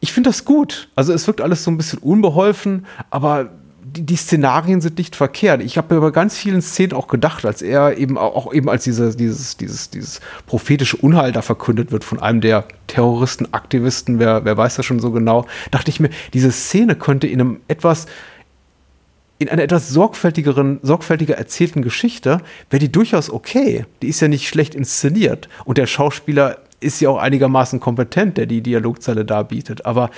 ich finde das gut. Also es wirkt alles so ein bisschen unbeholfen, aber die, die Szenarien sind nicht verkehrt. Ich habe mir bei ganz vielen Szenen auch gedacht, als er eben auch eben als diese, dieses, dieses, dieses prophetische Unheil da verkündet wird von einem der Terroristen, Aktivisten, wer, wer weiß das schon so genau, dachte ich mir, diese Szene könnte in einem etwas in einer etwas sorgfältigeren, sorgfältiger erzählten Geschichte wäre die durchaus okay. Die ist ja nicht schlecht inszeniert. Und der Schauspieler ist ja auch einigermaßen kompetent, der die Dialogzeile darbietet. Aber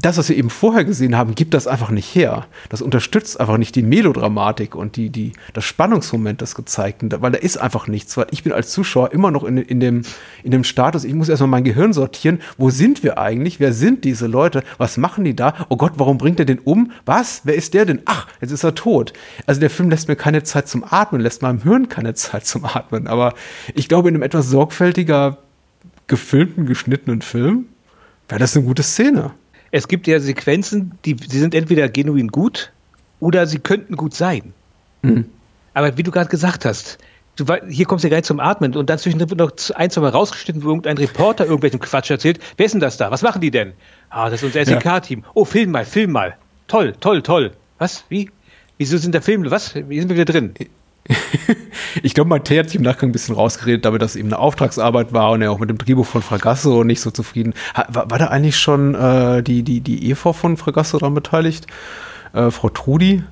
das, was wir eben vorher gesehen haben, gibt das einfach nicht her. Das unterstützt einfach nicht die Melodramatik und die, die, das Spannungsmoment des Gezeigten, weil da ist einfach nichts, weil ich bin als Zuschauer immer noch in, in, dem, in dem Status, ich muss erstmal mein Gehirn sortieren, wo sind wir eigentlich, wer sind diese Leute, was machen die da, oh Gott, warum bringt er den um, was, wer ist der denn, ach, jetzt ist er tot. Also der Film lässt mir keine Zeit zum Atmen, lässt meinem Hirn keine Zeit zum Atmen, aber ich glaube, in einem etwas sorgfältiger gefilmten, geschnittenen Film wäre das eine gute Szene. Es gibt ja Sequenzen, die, die sind entweder genuin gut oder sie könnten gut sein. Mhm. Aber wie du gerade gesagt hast, du, hier kommst du ja gleich zum Atmen und dann zwischendrin wird noch ein, zwei Mal rausgeschnitten, wo irgendein Reporter irgendwelchen Quatsch erzählt. Wer ist denn das da? Was machen die denn? Ah, das ist unser SEK-Team. Oh, film mal, film mal. Toll, toll, toll. Was? Wie? Wieso sind da Filme? Was? Wie sind wir wieder drin? ich glaube, Matthä hat sich im Nachgang ein bisschen rausgeredet, damit das eben eine Auftragsarbeit war und er auch mit dem Drehbuch von Fragasso nicht so zufrieden. War, war da eigentlich schon äh, die, die, die Ehefrau von Fragasso daran beteiligt? Äh, Frau Trudi?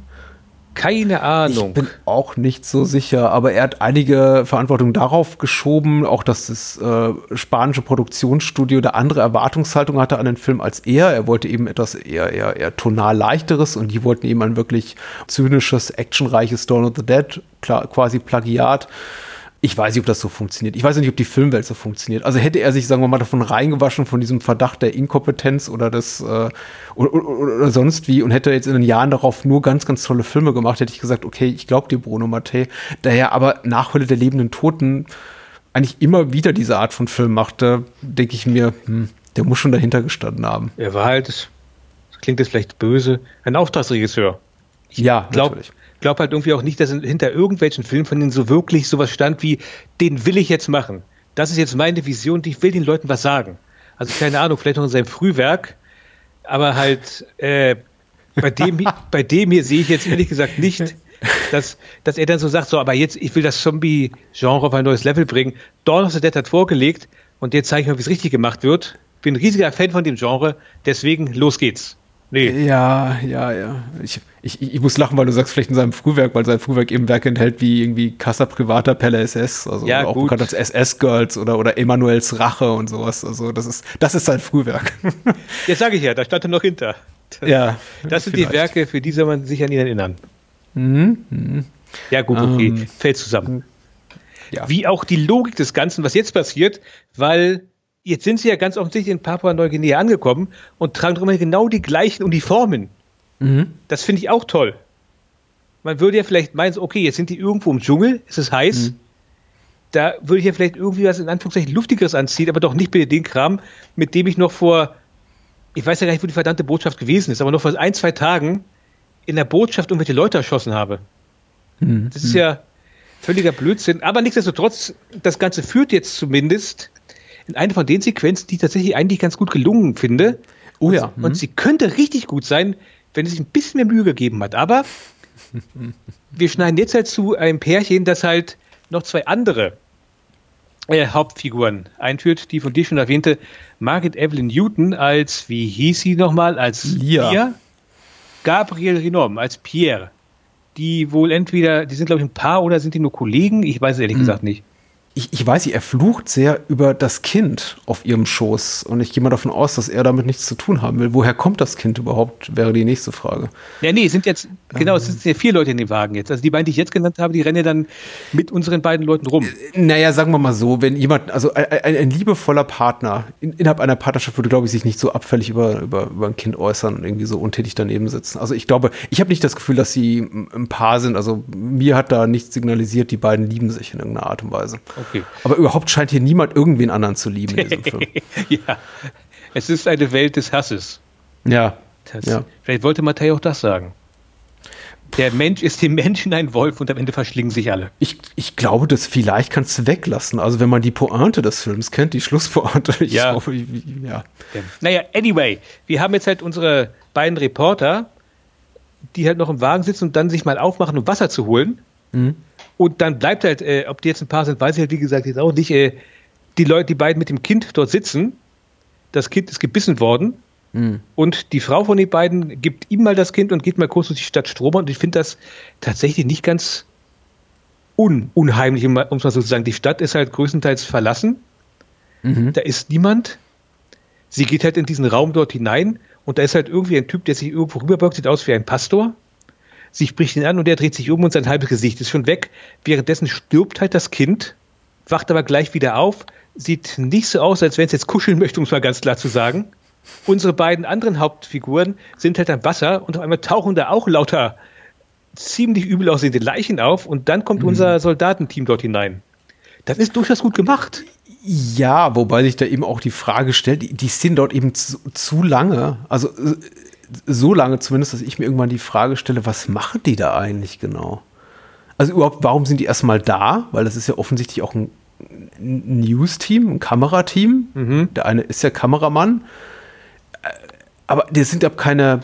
Keine Ahnung. Ich bin auch nicht so sicher, aber er hat einige Verantwortung darauf geschoben, auch dass das äh, spanische Produktionsstudio da andere Erwartungshaltung hatte an den Film als er. Er wollte eben etwas eher, eher, eher tonal leichteres und die wollten eben ein wirklich zynisches, actionreiches Dawn of the Dead, klar, quasi Plagiat ich weiß nicht, ob das so funktioniert. Ich weiß nicht, ob die Filmwelt so funktioniert. Also hätte er sich, sagen wir mal, davon reingewaschen, von diesem Verdacht der Inkompetenz oder des äh, oder, oder, oder, sonst wie und hätte jetzt in den Jahren darauf nur ganz, ganz tolle Filme gemacht, hätte ich gesagt, okay, ich glaube dir, Bruno Mattei. Daher aber Nachhölle der lebenden Toten eigentlich immer wieder diese Art von Film machte, denke ich mir, hm, der muss schon dahinter gestanden haben. Er war halt, das klingt jetzt vielleicht böse, ein Auftragsregisseur. Ich ja, glaube glaub halt irgendwie auch nicht, dass hinter irgendwelchen Filmen von denen so wirklich sowas stand wie, den will ich jetzt machen. Das ist jetzt meine Vision, ich will den Leuten was sagen. Also keine Ahnung, vielleicht noch in seinem Frühwerk, aber halt äh, bei, dem, bei dem hier sehe ich jetzt ehrlich gesagt nicht, dass, dass er dann so sagt, so, aber jetzt, ich will das Zombie-Genre auf ein neues Level bringen. Dawn of the Dead hat vorgelegt und jetzt zeige ich mal, wie es richtig gemacht wird. Bin ein riesiger Fan von dem Genre, deswegen los geht's. Nee. Ja, ja, ja. Ich, ich, ich muss lachen, weil du sagst, vielleicht in seinem Frühwerk, weil sein Frühwerk eben Werke enthält wie irgendwie Casa Privata Pelle SS, also ja, auch gut. bekannt als SS-Girls oder, oder Emanuels Rache und sowas. Also das ist, das ist sein Frühwerk. Jetzt sage ich ja, da stand er noch hinter. Das, ja. Das sind vielleicht. die Werke, für die soll man sich an ihn erinnern. Mhm. mhm. Ja, gut, okay. Ähm, Fällt zusammen. Ja. Wie auch die Logik des Ganzen, was jetzt passiert, weil Jetzt sind sie ja ganz offensichtlich in Papua-Neuguinea angekommen und tragen doch immer genau die gleichen Uniformen. Mhm. Das finde ich auch toll. Man würde ja vielleicht meinen, okay, jetzt sind die irgendwo im Dschungel, es ist heiß. Mhm. Da würde ich ja vielleicht irgendwie was in Anführungszeichen Luftigeres anziehen, aber doch nicht bitte den Kram, mit dem ich noch vor, ich weiß ja gar nicht, wo die verdammte Botschaft gewesen ist, aber noch vor ein, zwei Tagen in der Botschaft irgendwelche Leute erschossen habe. Mhm. Das ist ja völliger Blödsinn. Aber nichtsdestotrotz, das Ganze führt jetzt zumindest in eine von den Sequenzen, die ich tatsächlich eigentlich ganz gut gelungen finde. Oh ja. Und, mhm. und sie könnte richtig gut sein, wenn es sich ein bisschen mehr Mühe gegeben hat. Aber wir schneiden jetzt halt zu einem Pärchen, das halt noch zwei andere äh, Hauptfiguren einführt, die von dir schon erwähnte Margaret Evelyn Newton als, wie hieß sie nochmal, als Lia. Lia? Gabriel Rinom als Pierre. Die wohl entweder, die sind glaube ich ein Paar oder sind die nur Kollegen? Ich weiß es ehrlich mhm. gesagt nicht ich, ich weiß, er flucht sehr über das Kind auf ihrem Schoß. Und ich gehe mal davon aus, dass er damit nichts zu tun haben will. Woher kommt das Kind überhaupt, wäre die nächste Frage. Ja, nee, es sind jetzt, genau, es sind ja vier Leute in dem Wagen jetzt. Also die beiden, die ich jetzt genannt habe, die rennen ja dann mit unseren beiden Leuten rum. Äh, naja, sagen wir mal so, wenn jemand, also ein, ein, ein liebevoller Partner in, innerhalb einer Partnerschaft würde, glaube ich, sich nicht so abfällig über, über, über ein Kind äußern und irgendwie so untätig daneben sitzen. Also ich glaube, ich habe nicht das Gefühl, dass sie ein Paar sind. Also mir hat da nichts signalisiert, die beiden lieben sich in irgendeiner Art und Weise. Okay. Aber überhaupt scheint hier niemand irgendwen anderen zu lieben in diesem Film. ja, es ist eine Welt des Hasses. Ja. Das, ja. Vielleicht wollte Mattei auch das sagen. Der Mensch ist dem Menschen ein Wolf und am Ende verschlingen sich alle. Ich, ich glaube, das vielleicht kannst du weglassen. Also wenn man die Pointe des Films kennt, die Schlusspointe. Ich ja. Glaube, ja. Naja, anyway, wir haben jetzt halt unsere beiden Reporter, die halt noch im Wagen sitzen und dann sich mal aufmachen, um Wasser zu holen. Mhm. Und dann bleibt halt, äh, ob die jetzt ein Paar sind, weiß ich halt, wie gesagt, jetzt auch nicht. Äh, die Leute, die beiden mit dem Kind dort sitzen, das Kind ist gebissen worden. Mhm. Und die Frau von den beiden gibt ihm mal das Kind und geht mal kurz durch die Stadt Strom. Und ich finde das tatsächlich nicht ganz un unheimlich, um es mal so zu sagen. Die Stadt ist halt größtenteils verlassen. Mhm. Da ist niemand. Sie geht halt in diesen Raum dort hinein und da ist halt irgendwie ein Typ, der sich irgendwo rüberbeugt, sieht aus wie ein Pastor. Sie spricht ihn an und er dreht sich um und sein halbes Gesicht ist schon weg. Währenddessen stirbt halt das Kind, wacht aber gleich wieder auf, sieht nicht so aus, als wenn es jetzt kuscheln möchte, um es mal ganz klar zu sagen. Unsere beiden anderen Hauptfiguren sind halt am Wasser und auf einmal tauchen da auch lauter ziemlich übel aussehende Leichen auf und dann kommt mhm. unser Soldatenteam dort hinein. Das ist durchaus gut gemacht. Ja, wobei sich da eben auch die Frage stellt, die, die sind dort eben zu, zu lange. Also äh, so lange zumindest, dass ich mir irgendwann die Frage stelle, was machen die da eigentlich genau? Also überhaupt, warum sind die erstmal da? Weil das ist ja offensichtlich auch ein News-Team, ein Kamerateam. Mhm. Der eine ist ja Kameramann. Äh, aber die sind ja keine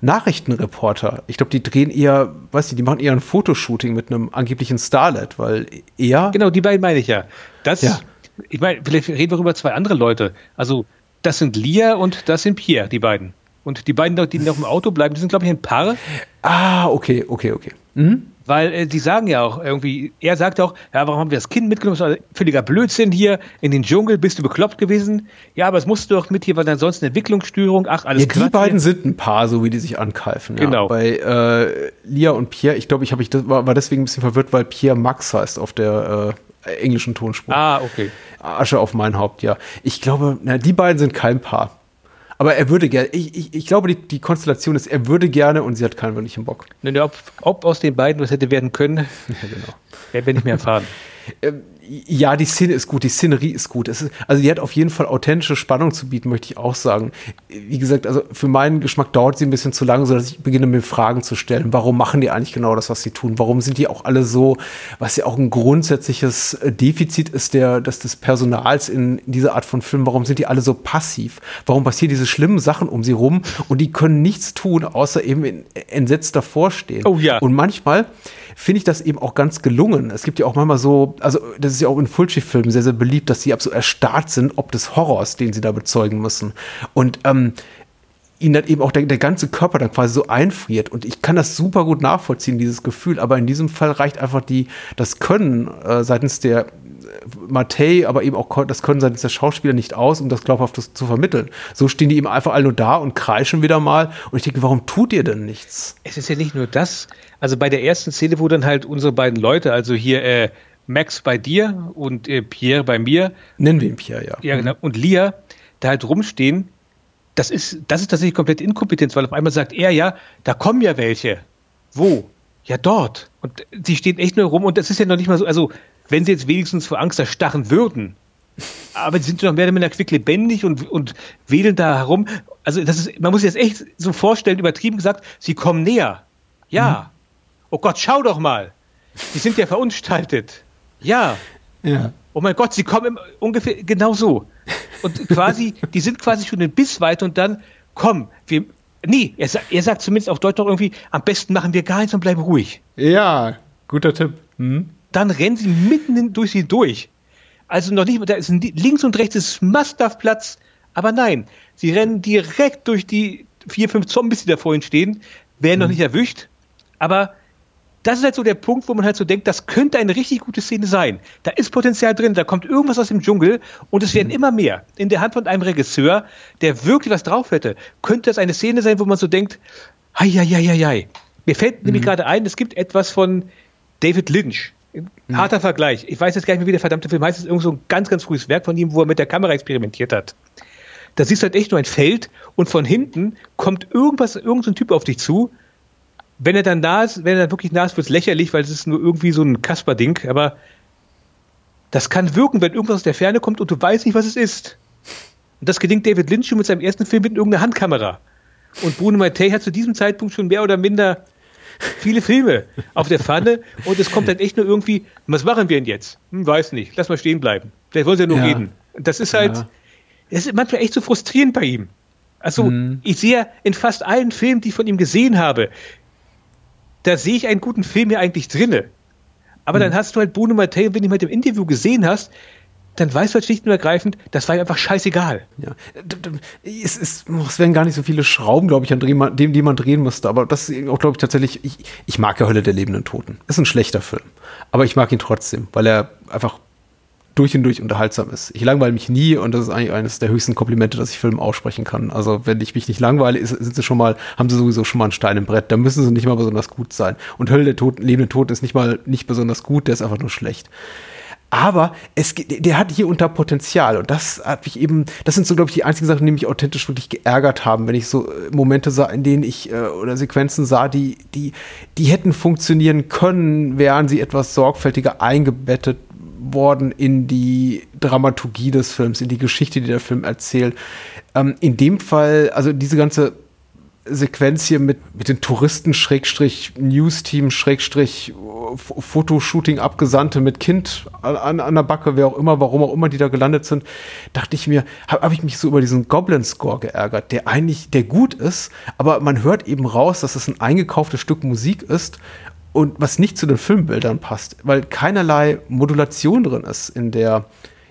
Nachrichtenreporter. Ich glaube, die drehen eher, weiß nicht, die machen eher ein Fotoshooting mit einem angeblichen Starlet, weil er. Genau, die beiden meine ich ja. Das, ja. ich meine, vielleicht reden wir über zwei andere Leute. Also, das sind Lia und das sind Pierre, die beiden. Und die beiden, die noch im Auto bleiben, die sind, glaube ich, ein Paar. Ah, okay, okay, okay. Mhm. Weil äh, die sagen ja auch irgendwie, er sagt auch, ja, warum haben wir das Kind mitgenommen? Das ist völliger Blödsinn hier in den Dschungel, bist du bekloppt gewesen? Ja, aber es musst du doch mit hier, weil ansonsten Entwicklungsstörung, ach, alles ja, Die Quatsch beiden hier. sind ein Paar, so wie die sich ankeifen. Ja. Genau. Bei äh, Lia und Pierre, ich glaube, ich, ich das, war, war deswegen ein bisschen verwirrt, weil Pierre Max heißt auf der äh, englischen Tonspur. Ah, okay. Asche auf mein Haupt, ja. Ich glaube, na, die beiden sind kein Paar. Aber er würde gerne, ich, ich, ich glaube, die, die Konstellation ist, er würde gerne und sie hat keinen wirklichen Bock. Ne, ob, ob aus den beiden was hätte werden können, ja, genau. werden wir nicht mehr erfahren. Ja, die Szene ist gut, die Szenerie ist gut. Ist, also die hat auf jeden Fall authentische Spannung zu bieten, möchte ich auch sagen. Wie gesagt, also für meinen Geschmack dauert sie ein bisschen zu lange, sodass ich beginne, mir Fragen zu stellen. Warum machen die eigentlich genau das, was sie tun? Warum sind die auch alle so, was ja auch ein grundsätzliches Defizit ist, der, dass des Personals in dieser Art von Film, warum sind die alle so passiv? Warum passieren diese schlimmen Sachen um sie rum und die können nichts tun, außer eben in, entsetzt davor stehen? Oh ja. Und manchmal finde ich das eben auch ganz gelungen. Es gibt ja auch manchmal so, also das ist ja auch in Fulci-Filmen sehr, sehr beliebt, dass sie ab so erstarrt sind, ob des Horrors, den sie da bezeugen müssen. Und ähm, ihnen dann eben auch der, der ganze Körper dann quasi so einfriert. Und ich kann das super gut nachvollziehen, dieses Gefühl. Aber in diesem Fall reicht einfach die, das Können äh, seitens der Matei, aber eben auch das können seitens der Schauspieler nicht aus, um das glaubhaft zu vermitteln. So stehen die eben einfach alle nur da und kreischen wieder mal. Und ich denke, warum tut ihr denn nichts? Es ist ja nicht nur das. Also bei der ersten Szene, wo dann halt unsere beiden Leute, also hier äh, Max bei dir und äh, Pierre bei mir. Nennen wir ihn Pierre, ja. Ja, genau. Und Lia da halt rumstehen. Das ist, das ist tatsächlich komplett Inkompetenz, weil auf einmal sagt er ja, da kommen ja welche. Wo? Ja, dort. Und sie stehen echt nur rum und das ist ja noch nicht mal so, also wenn sie jetzt wenigstens vor Angst erstarren würden. Aber sie sind noch mehr oder minder quicklebendig und, und wedeln da herum. Also das ist, man muss sich das echt so vorstellen, übertrieben gesagt, sie kommen näher. Ja. Mhm. Oh Gott, schau doch mal. Sie sind ja verunstaltet. Ja. Ja. Oh mein Gott, sie kommen ungefähr genau so. Und quasi, die sind quasi schon ein Biss weit und dann, komm, wir, nee, er, er sagt zumindest auf Deutsch noch irgendwie, am besten machen wir gar nichts und bleiben ruhig. Ja, guter Tipp. Hm? Dann rennen sie mitten durch sie durch. Also noch nicht, da ist links und rechts ist Mustaf Platz, aber nein, sie rennen direkt durch die vier, fünf Zombies, die da vorhin stehen, werden mhm. noch nicht erwischt, aber das ist halt so der Punkt, wo man halt so denkt, das könnte eine richtig gute Szene sein. Da ist Potenzial drin, da kommt irgendwas aus dem Dschungel und es werden mhm. immer mehr. In der Hand von einem Regisseur, der wirklich was drauf hätte, könnte das eine Szene sein, wo man so denkt, hei, hei, hei, hei. Mir fällt mhm. nämlich gerade ein, es gibt etwas von David Lynch, Harter Vergleich. Ich weiß jetzt gar nicht mehr, wie der verdammte Film heißt. Es ist irgend so ein ganz, ganz frühes Werk von ihm, wo er mit der Kamera experimentiert hat. Da siehst du halt echt nur ein Feld und von hinten kommt irgendwas, irgendein so Typ auf dich zu. Wenn er dann nah ist, wenn er dann wirklich nah ist, wird es lächerlich, weil es ist nur irgendwie so ein Kasper-Ding. Aber das kann wirken, wenn irgendwas aus der Ferne kommt und du weißt nicht, was es ist. Und das gelingt David Lynch schon mit seinem ersten Film mit irgendeiner Handkamera. Und Bruno Mattei hat zu diesem Zeitpunkt schon mehr oder minder viele Filme auf der Pfanne und es kommt dann echt nur irgendwie, was machen wir denn jetzt? Hm, weiß nicht, lass mal stehen bleiben. Vielleicht wollen sie ja nur ja. reden. Das ist halt, ja. das ist manchmal echt so frustrierend bei ihm. Also, mhm. ich sehe in fast allen Filmen, die ich von ihm gesehen habe, da sehe ich einen guten Film ja eigentlich drinne. Aber mhm. dann hast du halt Bruno Mattei, wenn du mit dem Interview gesehen hast, dann weißt du halt schlicht und ergreifend, das war einfach scheißegal. Ja. Es, ist, es wären gar nicht so viele Schrauben, glaube ich, an dem, die man drehen müsste. Aber das ist auch, glaube ich, tatsächlich, ich, ich mag ja Hölle der lebenden Toten. Ist ein schlechter Film. Aber ich mag ihn trotzdem, weil er einfach durch und durch unterhaltsam ist. Ich langweile mich nie und das ist eigentlich eines der höchsten Komplimente, das ich Filmen aussprechen kann. Also wenn ich mich nicht langweile, sind sie schon mal, haben sie sowieso schon mal einen Stein im Brett. Da müssen sie nicht mal besonders gut sein. Und Hölle der Toten, lebenden Toten ist nicht mal nicht besonders gut, der ist einfach nur schlecht. Aber es, der hat hier unter Potenzial und das hat mich eben, das sind so, glaube ich, die einzigen Sachen, die mich authentisch wirklich geärgert haben, wenn ich so äh, Momente sah, in denen ich äh, oder Sequenzen sah, die, die, die hätten funktionieren können, wären sie etwas sorgfältiger eingebettet worden in die Dramaturgie des Films, in die Geschichte, die der Film erzählt. Ähm, in dem Fall, also diese ganze Sequenz hier mit, mit den Touristen, Schrägstrich, News-Team, Schrägstrich, Fotoshooting Abgesandte mit Kind an, an der Backe, wer auch immer, warum auch immer die da gelandet sind, dachte ich mir, habe hab ich mich so über diesen Goblin-Score geärgert, der eigentlich, der gut ist, aber man hört eben raus, dass es ein eingekauftes Stück Musik ist und was nicht zu den Filmbildern passt, weil keinerlei Modulation drin ist in der,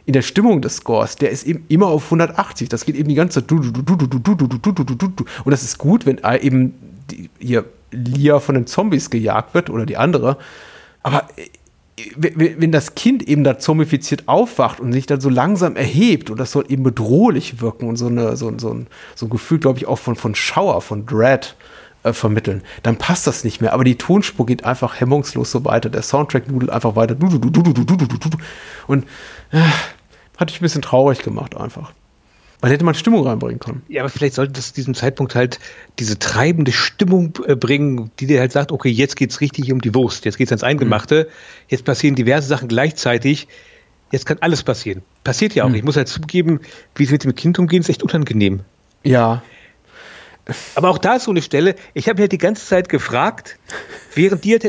in der Stimmung des Scores, der ist eben immer auf 180. Das geht eben die ganze Zeit. Und das ist gut, wenn eben die, hier Lia von den Zombies gejagt wird oder die andere. Aber wenn das Kind eben da zombifiziert aufwacht und sich dann so langsam erhebt und das soll eben bedrohlich wirken und so, eine, so, so, ein, so ein Gefühl, glaube ich, auch von, von Schauer, von Dread äh, vermitteln, dann passt das nicht mehr. Aber die Tonspur geht einfach hemmungslos so weiter. Der Soundtrack nudelt einfach weiter. Und äh, hat dich ein bisschen traurig gemacht einfach. Weil hätte man Stimmung reinbringen können. Ja, aber vielleicht sollte das zu diesem Zeitpunkt halt diese treibende Stimmung äh, bringen, die dir halt sagt, okay, jetzt geht's richtig um die Wurst, jetzt geht's ans Eingemachte, mhm. jetzt passieren diverse Sachen gleichzeitig. jetzt kann alles passieren. Passiert ja auch. Hm. Ich muss halt zugeben, wie sie mit dem Kind umgehen, ist echt unangenehm. Ja. Aber auch da ist so eine Stelle, ich habe mir halt die ganze Zeit gefragt, während die halt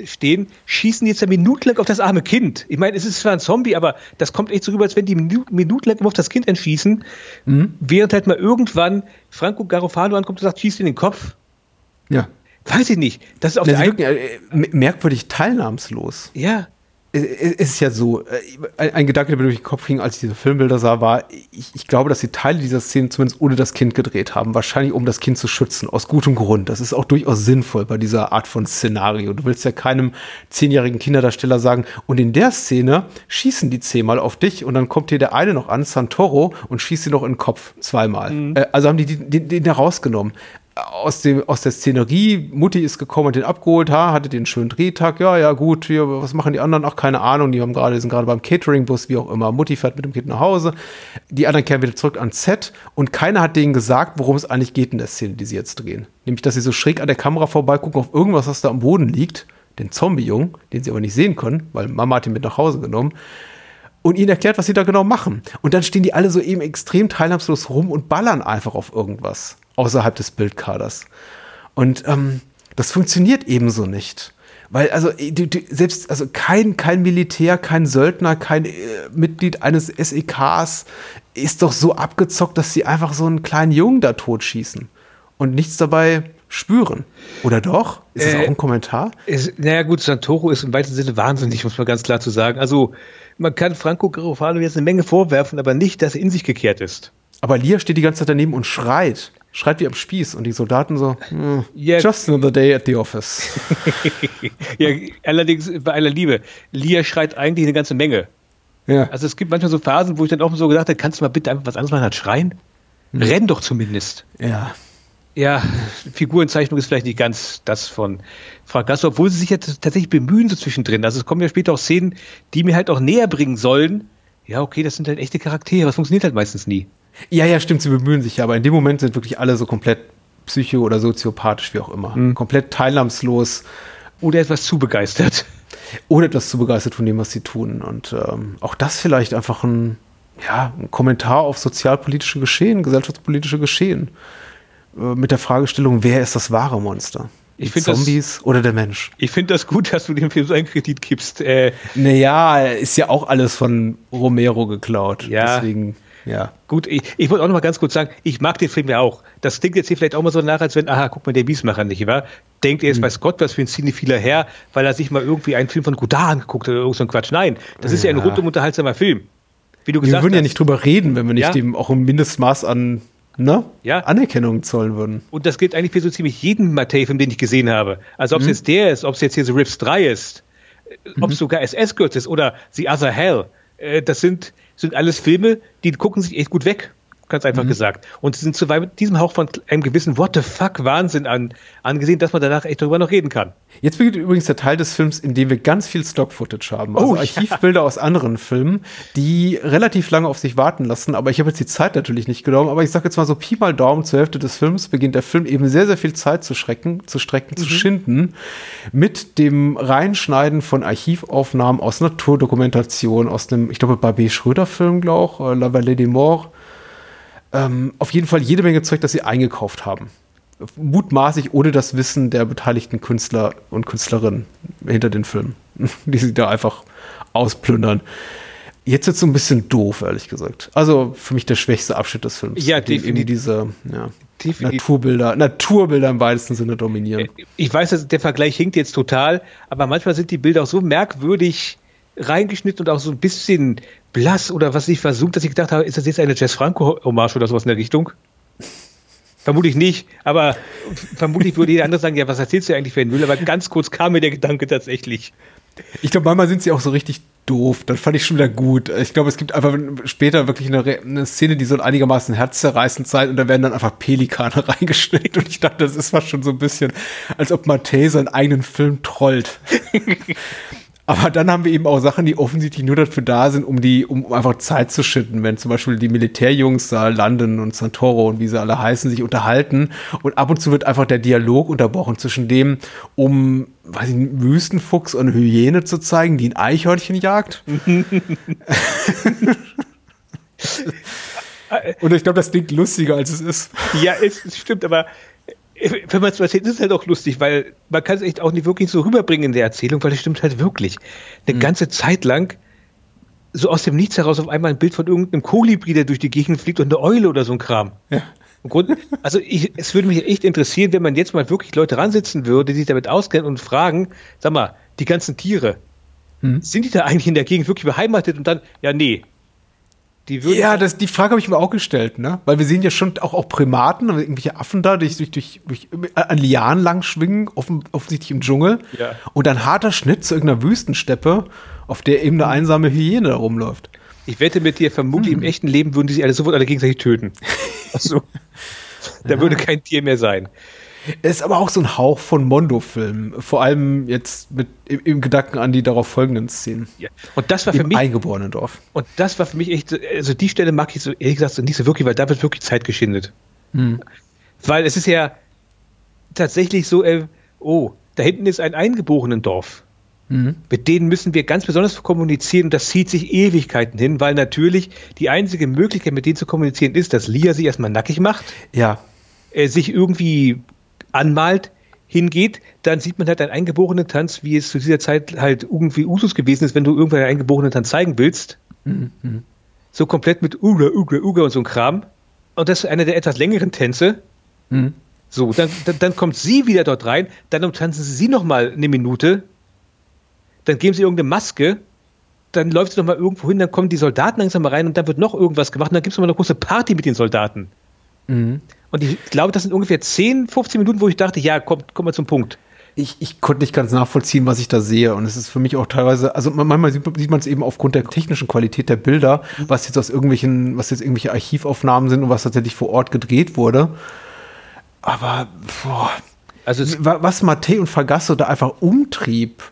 rumstehen, schießen jetzt eine Minute lang auf das arme Kind. Ich meine, es ist zwar ein Zombie, aber das kommt echt so rüber, als wenn die Minute lang immer auf das Kind entschießen, mhm. während halt mal irgendwann Franco Garofalo ankommt und sagt, schießt in den Kopf. Ja. Weiß ich nicht. Das ist auf ja, der wirken, äh, merkwürdig teilnahmslos. Ja. Es ist ja so, äh, ein Gedanke, der mir durch den Kopf ging, als ich diese Filmbilder sah, war, ich, ich, glaube, dass sie Teile dieser Szene zumindest ohne das Kind gedreht haben. Wahrscheinlich, um das Kind zu schützen, aus gutem Grund. Das ist auch durchaus sinnvoll bei dieser Art von Szenario. Du willst ja keinem zehnjährigen Kinderdarsteller sagen, und in der Szene schießen die zehnmal auf dich und dann kommt hier der eine noch an, Santoro, und schießt sie noch in den Kopf zweimal. Mhm. Äh, also haben die den, den da rausgenommen aus, dem, aus der Szenerie, Mutti ist gekommen und den abgeholt, ha, hatte den schönen Drehtag, ja, ja, gut, hier, was machen die anderen? Ach, keine Ahnung, die haben gerade, sind gerade beim Catering-Bus, wie auch immer. Mutti fährt mit dem Kind nach Hause, die anderen kehren wieder zurück ans Set und keiner hat denen gesagt, worum es eigentlich geht in der Szene, die sie jetzt drehen. Nämlich, dass sie so schräg an der Kamera vorbeigucken auf irgendwas, was da am Boden liegt, den Zombie-Jungen, den sie aber nicht sehen können, weil Mama hat ihn mit nach Hause genommen und ihnen erklärt, was sie da genau machen. Und dann stehen die alle so eben extrem teilnahmslos rum und ballern einfach auf irgendwas außerhalb des Bildkaders. Und ähm, das funktioniert ebenso nicht. Weil, also, du, du, selbst, also kein, kein Militär, kein Söldner, kein äh, Mitglied eines SEKs ist doch so abgezockt, dass sie einfach so einen kleinen Jungen da totschießen und nichts dabei spüren. Oder doch? Ist das äh, auch ein Kommentar? Ist, naja, gut, Santoro ist im weitesten Sinne wahnsinnig, muss man ganz klar zu sagen. Also, man kann Franco Garofalo jetzt eine Menge vorwerfen, aber nicht, dass er in sich gekehrt ist. Aber Lia steht die ganze Zeit daneben und schreit. Schreit wie am Spieß und die Soldaten so, mm, yeah. just another day at the office. ja, allerdings bei aller Liebe, Lia schreit eigentlich eine ganze Menge. Ja. Also es gibt manchmal so Phasen, wo ich dann auch so gedacht habe, kannst du mal bitte einfach was anderes machen als schreien? Hm. Renn doch zumindest. Ja. Ja, Figurenzeichnung ist vielleicht nicht ganz das von Frank Gasso, obwohl sie sich ja tatsächlich bemühen so zwischendrin. Also es kommen ja später auch Szenen, die mir halt auch näher bringen sollen. Ja, okay, das sind halt echte Charaktere, das funktioniert halt meistens nie. Ja, ja, stimmt, sie bemühen sich ja, aber in dem Moment sind wirklich alle so komplett psycho- oder soziopathisch, wie auch immer. Mhm. Komplett teilnahmslos. Oder etwas zu begeistert. Oder etwas zu begeistert von dem, was sie tun. Und ähm, auch das vielleicht einfach ein, ja, ein Kommentar auf sozialpolitische Geschehen, gesellschaftspolitische Geschehen. Äh, mit der Fragestellung, wer ist das wahre Monster? Ich die Zombies das, oder der Mensch? Ich finde das gut, dass du dem Film so einen Kredit gibst. Äh, naja, ist ja auch alles von Romero geklaut. Ja. Deswegen ja. Gut, ich, ich wollte auch noch mal ganz kurz sagen, ich mag den Film ja auch. Das klingt jetzt hier vielleicht auch mal so nach, als wenn, aha, guck mal, der Biesmacher nicht, wahr? Denkt er jetzt, mhm. weiß Gott, was für ein Cinephiler her, weil er sich mal irgendwie einen Film von Godard angeguckt hat oder irgend so ein Quatsch. Nein, das ist ja, ja ein rundum unterhaltsamer Film. Wie du gesagt wir würden hast, ja nicht drüber reden, wenn wir nicht ja. dem auch ein Mindestmaß an ne? ja. Anerkennung zollen würden. Und das gilt eigentlich für so ziemlich jeden Matei-Film, den ich gesehen habe. Also ob es mhm. jetzt der ist, ob es jetzt hier so Rips 3 ist, mhm. ob es sogar SS-Girls ist oder The Other Hell. Äh, das sind sind alles Filme, die gucken sich echt gut weg ganz einfach mhm. gesagt. Und sie sind zu diesem Hauch von einem gewissen What the fuck Wahnsinn an, angesehen, dass man danach echt darüber noch reden kann. Jetzt beginnt übrigens der Teil des Films, in dem wir ganz viel Stock-Footage haben. Also oh, Archivbilder ja. aus anderen Filmen, die relativ lange auf sich warten lassen. Aber ich habe jetzt die Zeit natürlich nicht genommen. Aber ich sage jetzt mal so Pi mal Daumen zur Hälfte des Films beginnt der Film eben sehr, sehr viel Zeit zu schrecken, zu strecken, mhm. zu schinden mit dem Reinschneiden von Archivaufnahmen aus Naturdokumentation, aus einem, ich glaube, Barbie Schröder-Film, glaube ich, äh, La Vallée des Morts ähm, auf jeden Fall jede Menge Zeug, das sie eingekauft haben. Mutmaßlich ohne das Wissen der beteiligten Künstler und Künstlerinnen hinter den Filmen, die sie da einfach ausplündern. Jetzt wird es so ein bisschen doof, ehrlich gesagt. Also für mich der schwächste Abschnitt des Films. Ja, definitiv. diese ja, Naturbilder, Naturbilder im weitesten Sinne dominieren. Ich weiß, der Vergleich hinkt jetzt total, aber manchmal sind die Bilder auch so merkwürdig reingeschnitten und auch so ein bisschen blass oder was ich versucht, dass ich gedacht habe, ist das jetzt eine Jess Franco-Hommage oder sowas in der Richtung? Vermutlich nicht, aber vermutlich würde jeder andere sagen, ja, was erzählst du eigentlich für einen Müll? Aber ganz kurz kam mir der Gedanke tatsächlich. Ich glaube, manchmal sind sie auch so richtig doof. Das fand ich schon wieder gut. Ich glaube, es gibt einfach später wirklich eine, eine, Szene, die so einigermaßen herzzerreißend sein und da werden dann einfach Pelikane reingeschnitten und ich dachte, das ist fast schon so ein bisschen, als ob Matthä seinen eigenen Film trollt. Aber dann haben wir eben auch Sachen, die offensichtlich nur dafür da sind, um die, um einfach Zeit zu schütten, wenn zum Beispiel die Militärjungs da landen und Santoro und wie sie alle heißen, sich unterhalten. Und ab und zu wird einfach der Dialog unterbrochen zwischen dem, um, weiß ich, einen Wüstenfuchs und eine Hyäne zu zeigen, die ein Eichhörnchen jagt. und ich glaube, das klingt lustiger, als es ist. Ja, es, es stimmt, aber wenn man es erzählt, ist es halt auch lustig, weil man kann es echt auch nicht wirklich so rüberbringen in der Erzählung, weil es stimmt halt wirklich. Eine mhm. ganze Zeit lang so aus dem Nichts heraus auf einmal ein Bild von irgendeinem Kolibri, der durch die Gegend fliegt und eine Eule oder so ein Kram. Ja. Grund, also ich, es würde mich echt interessieren, wenn man jetzt mal wirklich Leute ransitzen würde, die sich damit auskennen und fragen, sag mal, die ganzen Tiere, hm. sind die da eigentlich in der Gegend wirklich beheimatet und dann, ja, nee, die würden ja, das, die Frage habe ich mir auch gestellt, ne? Weil wir sehen ja schon auch, auch Primaten, also irgendwelche Affen da, die durch, durch, durch, an Lianen lang schwingen, offen, offensichtlich im Dschungel. Ja. Und ein harter Schnitt zu irgendeiner Wüstensteppe, auf der eben eine einsame Hyäne rumläuft. Ich wette mit dir, vermutlich hm. im echten Leben würden die sich alle sofort alle gegenseitig töten. Also, da ja. würde kein Tier mehr sein. Es ist aber auch so ein Hauch von Mondo-Film. Vor allem jetzt mit im, im, Gedanken an die darauf folgenden Szenen. Ja. Und das war für Im mich. Eingeborenen Dorf. Und das war für mich echt, also die Stelle mag ich so, ehrlich gesagt, so nicht so wirklich, weil da wird wirklich Zeit geschindet. Hm. Weil es ist ja tatsächlich so, äh, oh, da hinten ist ein eingeborenen Dorf. Mhm. Mit denen müssen wir ganz besonders kommunizieren und das zieht sich Ewigkeiten hin, weil natürlich die einzige Möglichkeit, mit denen zu kommunizieren, ist, dass Lia sich erstmal nackig macht. Ja. Äh, sich irgendwie anmalt, hingeht, dann sieht man halt einen eingeborenen Tanz, wie es zu dieser Zeit halt irgendwie Usus gewesen ist, wenn du irgendwann einen eingeborenen Tanz zeigen willst. Mhm. So komplett mit Uga, Uga, Uga und so ein Kram. Und das ist einer der etwas längeren Tänze. Mhm. So, dann, dann, kommt sie wieder dort rein, dann umtanzen sie noch mal eine Minute, dann geben sie irgendeine Maske, dann läuft sie noch mal irgendwo hin, dann kommen die Soldaten langsam mal rein und dann wird noch irgendwas gemacht und dann gibt es noch mal eine große Party mit den Soldaten. Mhm. Und ich glaube, das sind ungefähr 10, 15 Minuten, wo ich dachte, ja, komm, komm mal zum Punkt. Ich, ich konnte nicht ganz nachvollziehen, was ich da sehe. Und es ist für mich auch teilweise, also manchmal sieht man es eben aufgrund der technischen Qualität der Bilder, was jetzt aus irgendwelchen, was jetzt irgendwelche Archivaufnahmen sind und was tatsächlich vor Ort gedreht wurde. Aber, boah, also was Mattei und Fagasso da einfach umtrieb,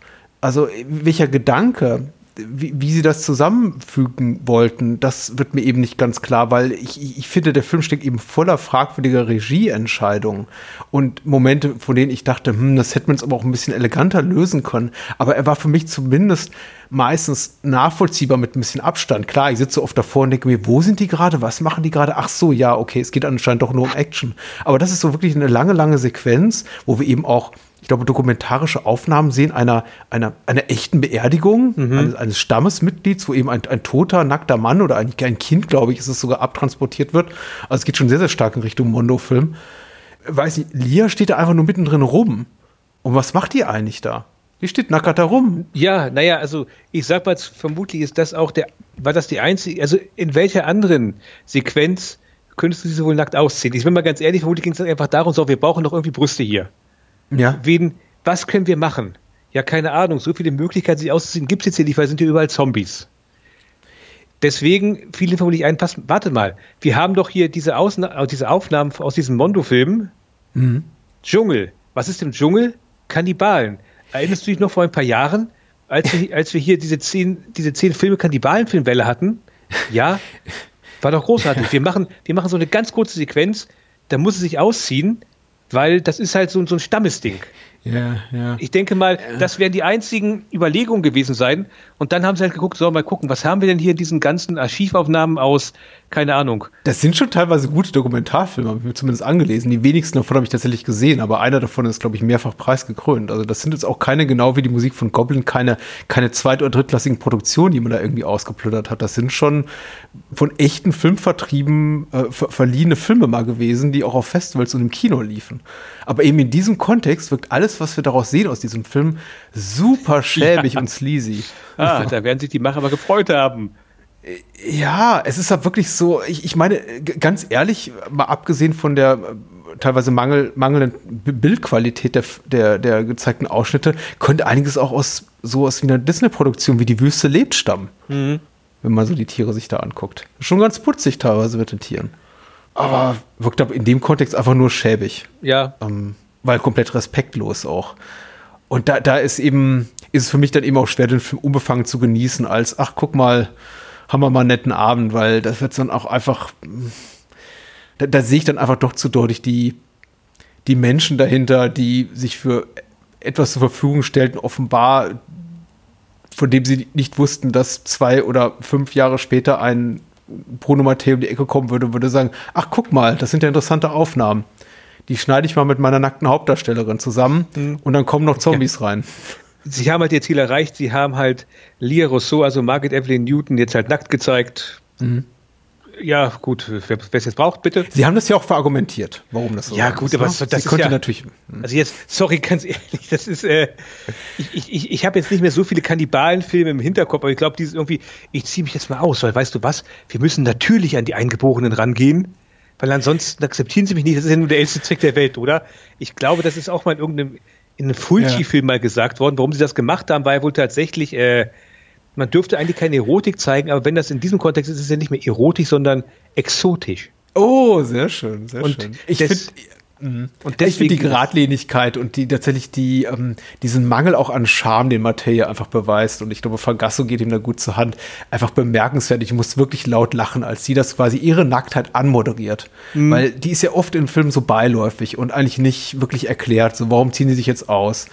also welcher Gedanke, wie, wie, sie das zusammenfügen wollten, das wird mir eben nicht ganz klar, weil ich, ich finde, der Film steckt eben voller fragwürdiger Regieentscheidungen und Momente, von denen ich dachte, hm, das hätte man jetzt aber auch ein bisschen eleganter lösen können. Aber er war für mich zumindest meistens nachvollziehbar mit ein bisschen Abstand. Klar, ich sitze oft davor und denke mir, wo sind die gerade? Was machen die gerade? Ach so, ja, okay, es geht anscheinend doch nur um Action. Aber das ist so wirklich eine lange, lange Sequenz, wo wir eben auch ich glaube, dokumentarische Aufnahmen sehen einer, einer, einer echten Beerdigung mhm. eines, eines, Stammesmitglieds, wo eben ein, ein toter, nackter Mann oder ein, ein Kind, glaube ich, ist es sogar abtransportiert wird. Also es geht schon sehr, sehr stark in Richtung Mondo-Film. Weiß nicht, Lia steht da einfach nur mittendrin rum. Und was macht die eigentlich da? Die steht nackert da rum. Ja, naja, also ich sag mal, vermutlich ist das auch der, war das die einzige, also in welcher anderen Sequenz könntest du sie wohl nackt ausziehen? Ich bin mal ganz ehrlich, vermutlich ging es einfach darum, so, wir brauchen doch irgendwie Brüste hier. Ja. Wen, was können wir machen? Ja, keine Ahnung. So viele Möglichkeiten, sich auszuziehen, gibt es jetzt hier nicht, weil sind hier überall Zombies. Deswegen fiel ihm vermutlich ein, pass, warte mal, wir haben doch hier diese, Ausna diese Aufnahmen aus diesem Mondo-Film. Mhm. Dschungel. Was ist im Dschungel? Kannibalen. Erinnerst du dich noch vor ein paar Jahren, als wir, als wir hier diese zehn, diese zehn Filme Kannibalen-Filmwelle hatten? Ja, war doch großartig. Wir machen, wir machen so eine ganz kurze Sequenz, da muss es sich ausziehen, weil das ist halt so, so ein Stammesding. Ja, ja. Ich denke mal, das werden die einzigen Überlegungen gewesen sein. Und dann haben sie halt geguckt, so mal gucken, was haben wir denn hier in diesen ganzen Archivaufnahmen aus, keine Ahnung. Das sind schon teilweise gute Dokumentarfilme, habe ich mir zumindest angelesen. Die wenigsten davon habe ich tatsächlich gesehen, aber einer davon ist, glaube ich, mehrfach preisgekrönt. Also das sind jetzt auch keine, genau wie die Musik von Goblin, keine, keine zweit- oder drittklassigen Produktionen, die man da irgendwie ausgeplündert hat. Das sind schon von echten Filmvertrieben äh, ver verliehene Filme mal gewesen, die auch auf Festivals und im Kino liefen. Aber eben in diesem Kontext wirkt alles, was wir daraus sehen aus diesem Film, super schäbig ja. und sleazy. Ah, da werden sich die Macher aber gefreut haben. Ja, es ist halt wirklich so, ich, ich meine, ganz ehrlich, mal abgesehen von der äh, teilweise Mangel, mangelnden Bildqualität der, der, der gezeigten Ausschnitte, könnte einiges auch aus sowas wie einer Disney-Produktion wie Die Wüste lebt stammen. Mhm. Wenn man so die Tiere sich da anguckt. Schon ganz putzig teilweise mit den Tieren. Aber wirkt aber in dem Kontext einfach nur schäbig. Ja. Ähm, weil komplett respektlos auch. Und da, da ist eben, ist es für mich dann eben auch schwer, den Film unbefangen zu genießen, als, ach, guck mal, haben wir mal einen netten Abend, weil das wird dann auch einfach, da, da sehe ich dann einfach doch zu deutlich die, die Menschen dahinter, die sich für etwas zur Verfügung stellten, offenbar, von dem sie nicht wussten, dass zwei oder fünf Jahre später ein Bruno Matteo um die Ecke kommen würde und würde sagen, ach guck mal, das sind ja interessante Aufnahmen. Die schneide ich mal mit meiner nackten Hauptdarstellerin zusammen mhm. und dann kommen noch Zombies ja. rein. Sie haben halt ihr Ziel erreicht, sie haben halt Lia Rousseau, also Margaret Evelyn Newton, jetzt halt nackt gezeigt. Mhm ja, gut, wer es jetzt braucht, bitte. Sie haben das ja auch verargumentiert, warum das so Ja, gut, ist, aber ne? das, das ist ja, natürlich. Also jetzt, sorry, ganz ehrlich, das ist, äh, ich, ich, ich habe jetzt nicht mehr so viele Kannibalenfilme im Hinterkopf, aber ich glaube, dieses irgendwie, ich ziehe mich jetzt mal aus, weil weißt du was, wir müssen natürlich an die Eingeborenen rangehen, weil ansonsten akzeptieren sie mich nicht, das ist ja nur der älteste Trick der Welt, oder? Ich glaube, das ist auch mal in irgendeinem in einem Fulci-Film ja. mal gesagt worden. Warum sie das gemacht haben, war ja wohl tatsächlich, äh, man dürfte eigentlich keine Erotik zeigen, aber wenn das in diesem Kontext ist, ist es ja nicht mehr erotisch, sondern exotisch. Oh, sehr schön, sehr und schön. Ich finde mhm. und ich finde die Geradlinigkeit und die tatsächlich die, ähm, diesen Mangel auch an Charme, den Mattea einfach beweist, und ich glaube, Fangasso geht ihm da gut zur Hand, einfach bemerkenswert. Ich muss wirklich laut lachen, als sie das quasi ihre Nacktheit anmoderiert. Mhm. Weil die ist ja oft in Filmen so beiläufig und eigentlich nicht wirklich erklärt, so warum ziehen sie sich jetzt aus.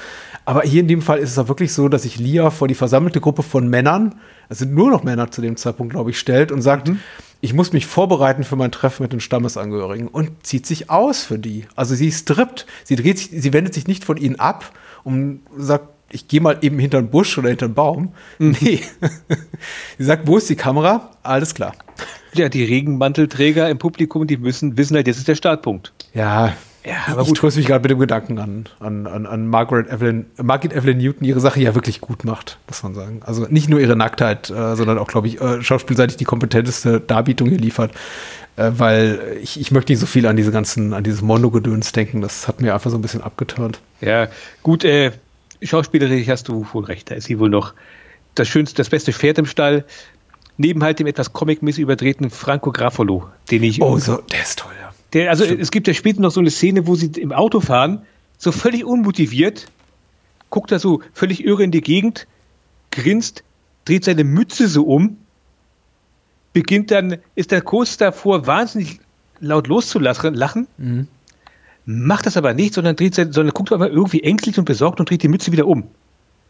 Aber hier in dem Fall ist es auch wirklich so, dass sich Lia vor die versammelte Gruppe von Männern, es sind nur noch Männer zu dem Zeitpunkt, glaube ich, stellt und sagt, mhm. Ich muss mich vorbereiten für mein Treffen mit den Stammesangehörigen und zieht sich aus für die. Also sie strippt, sie dreht sich, sie wendet sich nicht von ihnen ab und sagt, ich gehe mal eben hinter einen Busch oder hinter einen Baum. Mhm. Nee. sie sagt, wo ist die Kamera? Alles klar. Ja, die Regenmantelträger im Publikum, die müssen wissen halt, jetzt ist der Startpunkt. Ja, ja, aber ich tröste mich gerade mit dem Gedanken an, an, an, an Margaret Evelyn, Margaret Evelyn Newton, ihre Sache ja wirklich gut macht, muss man sagen. Also nicht nur ihre Nacktheit, äh, sondern auch, glaube ich, äh, schauspielseitig die kompetenteste Darbietung hier liefert. Äh, weil ich, ich möchte nicht so viel an diese ganzen, an dieses Mondo-Gedöns denken. Das hat mir einfach so ein bisschen abgeturnt. Ja, gut, äh, schauspielerisch hast du wohl recht. Da ist sie wohl noch das schönste, das beste Pferd im Stall. Neben halt dem etwas comic-mäßig überdrehten Franco Graffolo, den ich. Oh, so, der ist toll, ja. Der, also Stimmt. es gibt ja später noch so eine Szene, wo sie im Auto fahren, so völlig unmotiviert, guckt da so völlig irre in die Gegend, grinst, dreht seine Mütze so um, beginnt dann, ist der kurz davor, wahnsinnig laut loszulachen, mhm. macht das aber nicht, sondern dreht sein, sondern guckt aber irgendwie ängstlich und besorgt und dreht die Mütze wieder um.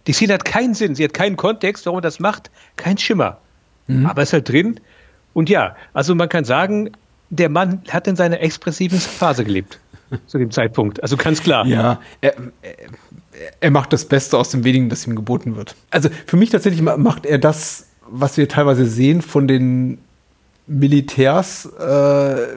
Die Szene hat keinen Sinn, sie hat keinen Kontext, warum er das macht, kein Schimmer. Mhm. Aber ist halt drin. Und ja, also man kann sagen, der Mann hat in seiner expressiven Phase gelebt. zu dem Zeitpunkt. Also ganz klar. Ja, er, er, macht das Beste aus dem wenigen, das ihm geboten wird. Also für mich tatsächlich macht er das, was wir teilweise sehen von den Militärs, äh,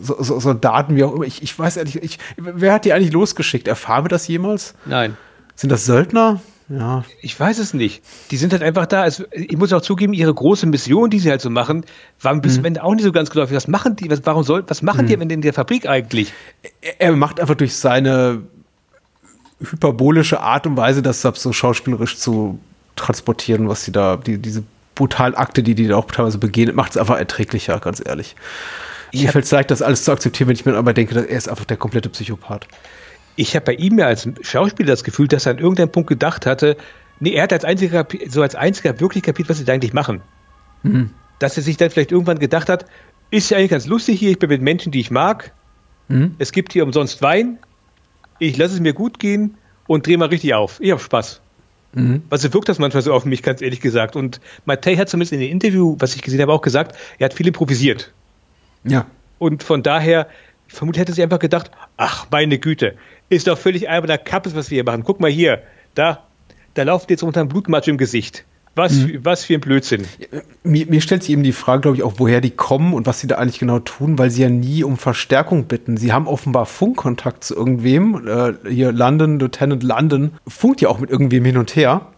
so, so, Soldaten, wie auch immer. Ich, ich weiß ehrlich, ich, wer hat die eigentlich losgeschickt? Erfahren wir das jemals? Nein. Sind das Söldner? Ja. Ich weiß es nicht. Die sind halt einfach da. Es, ich muss auch zugeben, ihre große Mission, die sie halt so machen, war bis mhm. auch nicht so ganz geläufig. Was machen die? Was, warum soll, was machen mhm. die in der Fabrik eigentlich? Er, er macht einfach durch seine hyperbolische Art und Weise, das so schauspielerisch zu transportieren, was sie da, die, diese brutalen Akte, die die da auch teilweise begehen, macht es einfach erträglicher, ganz ehrlich. Mir fällt es leicht, das alles zu akzeptieren, wenn ich mir aber denke, er ist einfach der komplette Psychopath ich habe bei ihm ja als Schauspieler das Gefühl, dass er an irgendeinem Punkt gedacht hatte, nee, er hat als einziger, so als einziger wirklich kapiert, was sie da eigentlich machen. Mhm. Dass er sich dann vielleicht irgendwann gedacht hat, ist ja eigentlich ganz lustig hier, ich bin mit Menschen, die ich mag. Mhm. Es gibt hier umsonst Wein. Ich lasse es mir gut gehen und drehe mal richtig auf. Ich habe Spaß. Mhm. Also wirkt das manchmal so auf mich, ganz ehrlich gesagt. Und Matei hat zumindest in dem Interview, was ich gesehen habe, auch gesagt, er hat viel improvisiert. Ja. Und von daher, vermutlich hätte sie einfach gedacht, ach, meine Güte, ist doch völlig alberner Kappes, was wir hier machen. Guck mal hier, da, da lauft jetzt unter einem Blutmatsch im Gesicht. Was, mhm. was für ein Blödsinn. Mir, mir stellt sich eben die Frage, glaube ich, auch, woher die kommen und was sie da eigentlich genau tun, weil sie ja nie um Verstärkung bitten. Sie haben offenbar Funkkontakt zu irgendwem. Äh, hier London, Lieutenant London, funkt ja auch mit irgendwem hin und her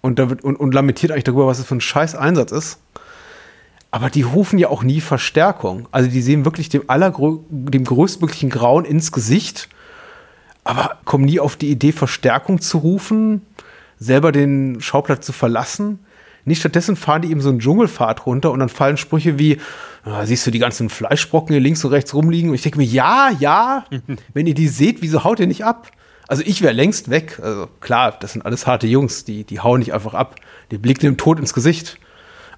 und, da wird, und, und lamentiert eigentlich darüber, was es für ein scheiß Einsatz ist. Aber die rufen ja auch nie Verstärkung. Also die sehen wirklich dem, allergrö dem größtmöglichen Grauen ins Gesicht aber kommen nie auf die Idee, Verstärkung zu rufen, selber den Schauplatz zu verlassen. Nicht stattdessen fahren die eben so einen Dschungelfahrt runter und dann fallen Sprüche wie, ah, siehst du die ganzen Fleischbrocken hier links und rechts rumliegen? Und ich denke mir, ja, ja, wenn ihr die seht, wieso haut ihr nicht ab? Also ich wäre längst weg. Also klar, das sind alles harte Jungs, die, die hauen nicht einfach ab. Die blicken dem Tod ins Gesicht.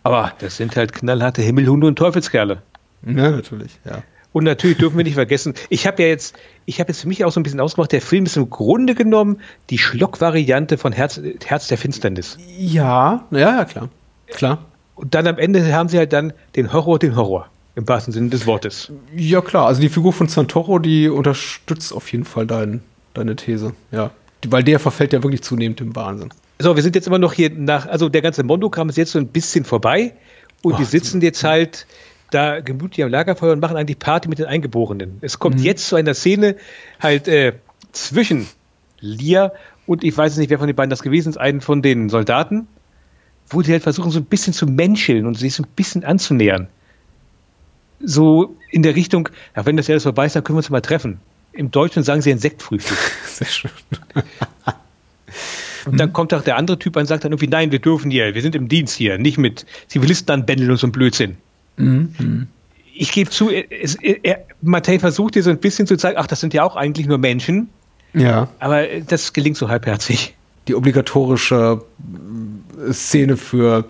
Aber. Das sind halt knallharte Himmelhunde und Teufelskerle. Ja, natürlich, ja. Und natürlich dürfen wir nicht vergessen, ich habe ja jetzt, ich habe jetzt für mich auch so ein bisschen ausgemacht, der Film ist im Grunde genommen die Schlock-Variante von Herz, Herz der Finsternis. Ja, ja, ja, klar. Klar. Und dann am Ende haben sie halt dann den Horror, den Horror. Im wahrsten Sinne des Wortes. Ja, klar. Also die Figur von Santoro, die unterstützt auf jeden Fall dein, deine These. Ja. Weil der verfällt ja wirklich zunehmend im Wahnsinn. So, wir sind jetzt immer noch hier nach, also der ganze Mondokram ist jetzt so ein bisschen vorbei. Und oh, die sitzen jetzt halt da gemütlich am Lagerfeuer und machen eigentlich Party mit den Eingeborenen. Es kommt mhm. jetzt zu einer Szene halt äh, zwischen Lia und ich weiß nicht, wer von den beiden das gewesen ist, einen von den Soldaten, wo die halt versuchen, so ein bisschen zu menscheln und sich so ein bisschen anzunähern. So in der Richtung, ja, wenn das alles vorbei ist, dann können wir uns mal treffen. Im Deutschen sagen sie ein Sektfrühstück. Sehr schön. Und dann kommt auch der andere Typ und sagt dann irgendwie, nein, wir dürfen hier, wir sind im Dienst hier, nicht mit Zivilisten anbändeln und so ein Blödsinn. Mhm. Ich gebe zu, es, er, Mattei versucht dir so ein bisschen zu zeigen, ach, das sind ja auch eigentlich nur Menschen. Ja. Aber das gelingt so halbherzig. Die obligatorische äh, Szene für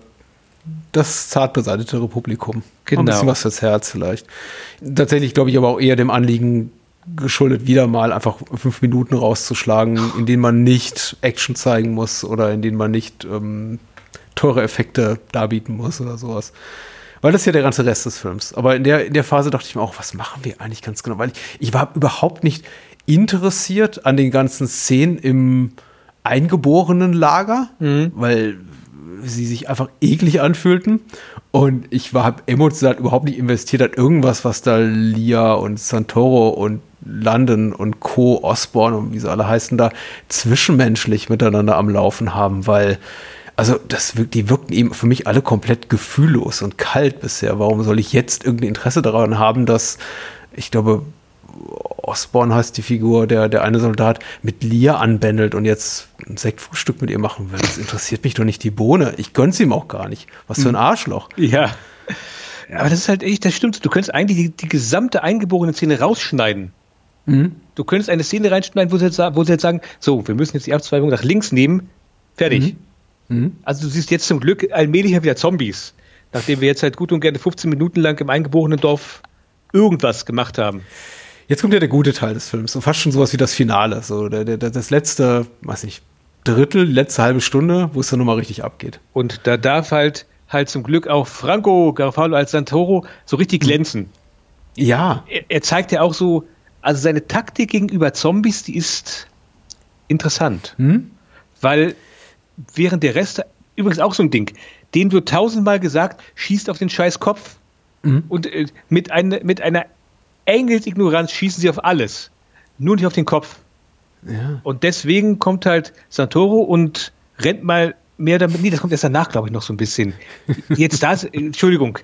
das zart beseitete Publikum. Genau. Ein bisschen was fürs Herz vielleicht. Tatsächlich glaube ich aber auch eher dem Anliegen geschuldet, wieder mal einfach fünf Minuten rauszuschlagen, in denen man nicht Action zeigen muss oder in denen man nicht ähm, teure Effekte darbieten muss oder sowas. Weil das ist ja der ganze Rest des Films. Aber in der, in der Phase dachte ich mir auch, was machen wir eigentlich ganz genau? Weil ich, ich war überhaupt nicht interessiert an den ganzen Szenen im eingeborenen Lager, mhm. weil sie sich einfach eklig anfühlten. Und ich war emotional überhaupt nicht investiert an irgendwas, was da Lia und Santoro und London und Co. Osborne und wie sie alle heißen da zwischenmenschlich miteinander am Laufen haben, weil also das, die wirkten eben für mich alle komplett gefühllos und kalt bisher. Warum soll ich jetzt irgendein Interesse daran haben, dass, ich glaube, Osborne heißt die Figur, der, der eine Soldat, mit Lia anbändelt und jetzt ein Sektfrühstück mit ihr machen will. Das interessiert mich doch nicht die Bohne. Ich gönn's ihm auch gar nicht. Was für ein hm. Arschloch. Ja. Aber das ist halt echt, das stimmt. Du könntest eigentlich die, die gesamte eingeborene Szene rausschneiden. Mhm. Du könntest eine Szene reinschneiden, wo sie, jetzt, wo sie jetzt sagen, so, wir müssen jetzt die Abzweigung nach links nehmen. Fertig. Mhm. Mhm. Also du siehst jetzt zum Glück allmählich wieder Zombies, nachdem wir jetzt halt gut und gerne 15 Minuten lang im eingeborenen Dorf irgendwas gemacht haben. Jetzt kommt ja der gute Teil des Films, so fast schon sowas wie das Finale, so der, der, das letzte, weiß nicht, Drittel, letzte halbe Stunde, wo es dann nochmal richtig abgeht. Und da darf halt halt zum Glück auch Franco Garofalo als Santoro so richtig glänzen. Ja. Er, er zeigt ja auch so, also seine Taktik gegenüber Zombies, die ist interessant. Hm? Weil während der Rest, übrigens auch so ein Ding, den wird tausendmal gesagt, schießt auf den scheiß Kopf. Mhm. Und äh, mit, eine, mit einer Engelsignoranz schießen sie auf alles. Nur nicht auf den Kopf. Ja. Und deswegen kommt halt Santoro und rennt mal mehr damit. Nee, das kommt erst danach, glaube ich, noch so ein bisschen. Jetzt das, Entschuldigung.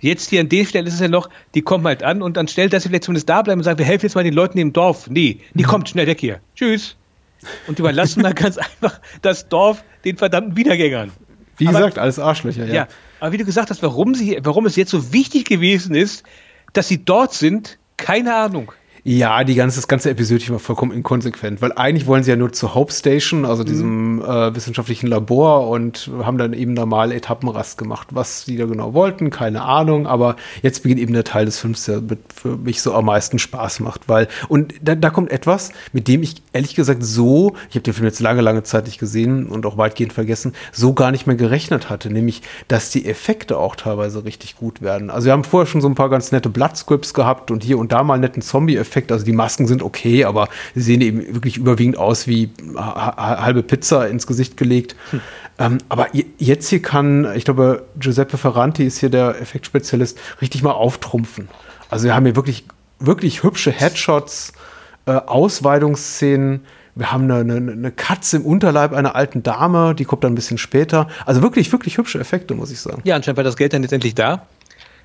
Jetzt hier an der Stelle ist es ja noch, die kommen halt an und anstelle, dass sie vielleicht zumindest da bleiben und sagen, wir helfen jetzt mal den Leuten im Dorf. Nee, die mhm. kommt schnell weg hier. Tschüss und überlassen dann ganz einfach das Dorf den verdammten Wiedergängern. Wie aber, gesagt, alles Arschlöcher, ja. ja. Aber wie du gesagt hast, warum, sie, warum es jetzt so wichtig gewesen ist, dass sie dort sind, keine Ahnung. Ja, die ganze, das ganze Episodchen war vollkommen inkonsequent, weil eigentlich wollen sie ja nur zur Hope Station, also mhm. diesem äh, wissenschaftlichen Labor und haben dann eben normal Etappenrast gemacht. Was die da genau wollten, keine Ahnung, aber jetzt beginnt eben der Teil des Films, der für mich so am meisten Spaß macht, weil, und da, da kommt etwas, mit dem ich ehrlich gesagt so, ich habe den Film jetzt lange, lange Zeit nicht gesehen und auch weitgehend vergessen, so gar nicht mehr gerechnet hatte, nämlich, dass die Effekte auch teilweise richtig gut werden. Also wir haben vorher schon so ein paar ganz nette Bloodscripts gehabt und hier und da mal einen netten Zombie-Effekt Effekt. Also die Masken sind okay, aber sie sehen eben wirklich überwiegend aus wie halbe Pizza ins Gesicht gelegt. Hm. Ähm, aber jetzt hier kann, ich glaube, Giuseppe Ferranti ist hier der Effektspezialist, richtig mal auftrumpfen. Also wir haben hier wirklich, wirklich hübsche Headshots, äh, Ausweidungsszenen. Wir haben eine, eine, eine, Katze im Unterleib einer alten Dame, die kommt dann ein bisschen später. Also wirklich, wirklich hübsche Effekte, muss ich sagen. Ja, anscheinend war das Geld dann jetzt endlich da.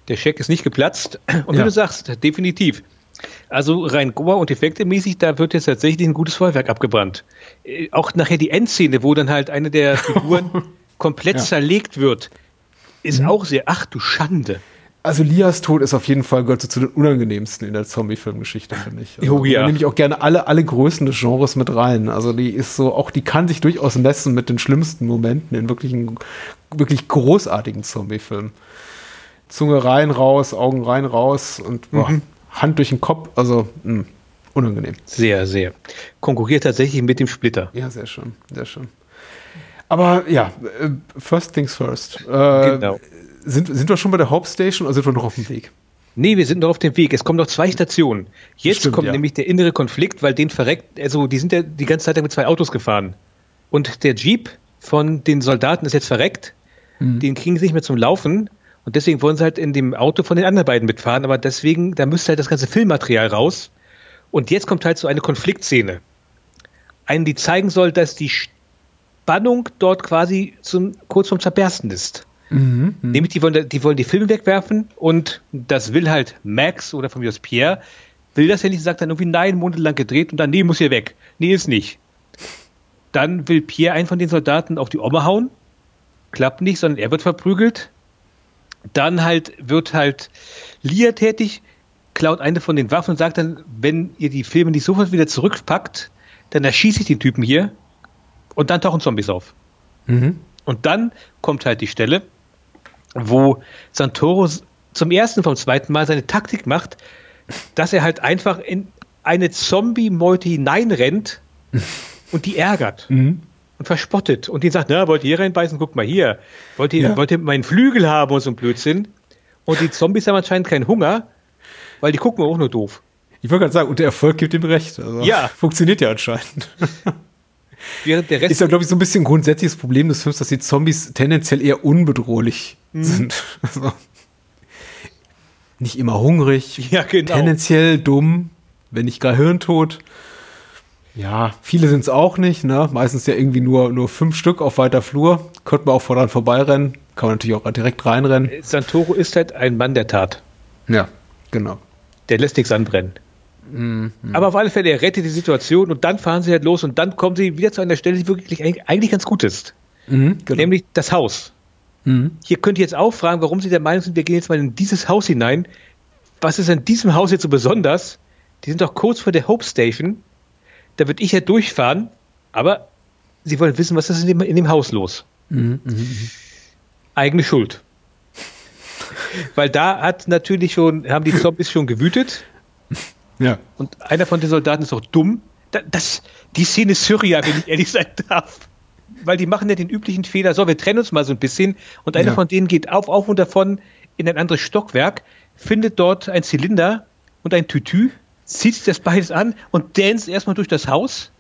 Der Scheck ist nicht geplatzt. Und wie ja. du sagst, definitiv. Also rein Goa und Effekte-mäßig, da wird jetzt tatsächlich ein gutes Feuerwerk abgebrannt. Äh, auch nachher die Endszene, wo dann halt eine der Figuren komplett ja. zerlegt wird, ist mhm. auch sehr, ach du Schande. Also Lias Tod ist auf jeden Fall gehört so zu den unangenehmsten in der Zombie-Filmgeschichte, finde ich. Also, Oh ja. Da nehme ich auch gerne alle, alle Größen des Genres mit rein. Also die ist so, auch die kann sich durchaus messen mit den schlimmsten Momenten in wirklichen, wirklich großartigen Zombie-Filmen. Zunge rein, raus, Augen rein, raus und boah, Hand durch den Kopf. Also mh, unangenehm. Sehr, sehr. Konkurriert tatsächlich mit dem Splitter. Ja, sehr schön, sehr schön. Aber ja, äh, first things first. Äh, Genau. sind, sind wir schon bei der Hauptstation oder sind wir noch auf dem Weg? Nee, wir sind noch auf dem Weg. Es kommen noch zwei Stationen. Jetzt Stimmt, kommt ja. nämlich der innere Konflikt, weil den verreckt, also die sind ja die ganze Zeit mit zwei Autos gefahren. Und der Jeep von den Soldaten ist jetzt verreckt. Den kriegen sie nicht mehr zum Laufen. Und deswegen wollen sie halt in dem Auto von den anderen beiden mitfahren. Aber deswegen, da müsste halt das ganze Filmmaterial raus. Und jetzt kommt halt so eine Konfliktszene. Eine, die zeigen soll, dass die Spannung dort quasi zum, kurz vorm Zerbersten ist. Nämlich, die wollen, die wollen die Filme wegwerfen und das will halt Max oder von mir aus Pierre, will das ja nicht, sagt dann irgendwie nein, monatelang gedreht und dann, nee, muss hier weg. Nee, ist nicht. Dann will Pierre einen von den Soldaten auf die Oma hauen. Klappt nicht, sondern er wird verprügelt. Dann halt wird halt Lia tätig, klaut eine von den Waffen und sagt dann, wenn ihr die Filme nicht sofort wieder zurückpackt, dann erschieße ich den Typen hier und dann tauchen Zombies auf. Und dann kommt halt die Stelle, wo Santoro zum ersten vom zweiten Mal seine Taktik macht, dass er halt einfach in eine Zombie-Meute hineinrennt und die ärgert und verspottet und die sagt, na, wollt ihr hier reinbeißen? Guck mal hier. Wollt ihr, Ja. wollt ihr meinen Flügel haben und so ein Blödsinn? Und die Zombies haben anscheinend keinen Hunger, weil die gucken auch nur doof. Ich wollte gerade sagen, und der Erfolg gibt ihm recht. Also, Ja. Funktioniert ja anscheinend. Während der Rest Ist ja, glaube ich, so ein bisschen grundsätzliches Problem des Films, dass die Zombies tendenziell eher unbedrohlich Mhm. sind. Also, nicht immer hungrig, Ja, genau. tendenziell dumm, wenn nicht gar hirntot. Ja, viele sind es auch nicht, ne? Meistens ja irgendwie nur, nur fünf Stück auf weiter Flur. Könnte man auch voran vorbeirennen. Kann man natürlich auch direkt reinrennen. Santoro ist halt ein Mann der Tat. Ja, genau. Der lässt nichts anbrennen. Aber auf alle Fälle, er rettet die Situation und dann fahren sie halt los und dann kommen sie wieder zu einer Stelle, die wirklich eigentlich, eigentlich ganz gut ist. Mhm, genau. Nämlich das Haus. Mhm. Hier könnt ihr jetzt auch fragen, warum sie der Meinung sind, wir gehen jetzt mal in dieses Haus hinein. Was ist an diesem Haus jetzt so besonders? Die sind doch kurz vor der Hope Station. Da würde ich ja durchfahren, aber sie wollen wissen, was ist in dem, in dem Haus los. Eigene Schuld. Weil da hat natürlich schon, haben die Zombies schon gewütet Ja. und einer von den Soldaten ist auch dumm. Da, das, die Szene ist surreal, wenn ich ehrlich sein darf. Weil die machen ja den üblichen Fehler, so, wir trennen uns mal so ein bisschen und einer Ja. von denen geht auf, auf und davon in ein anderes Stockwerk, findet dort ein Zylinder und ein Tütü, zieht sich das beides an und dance erstmal durch das Haus,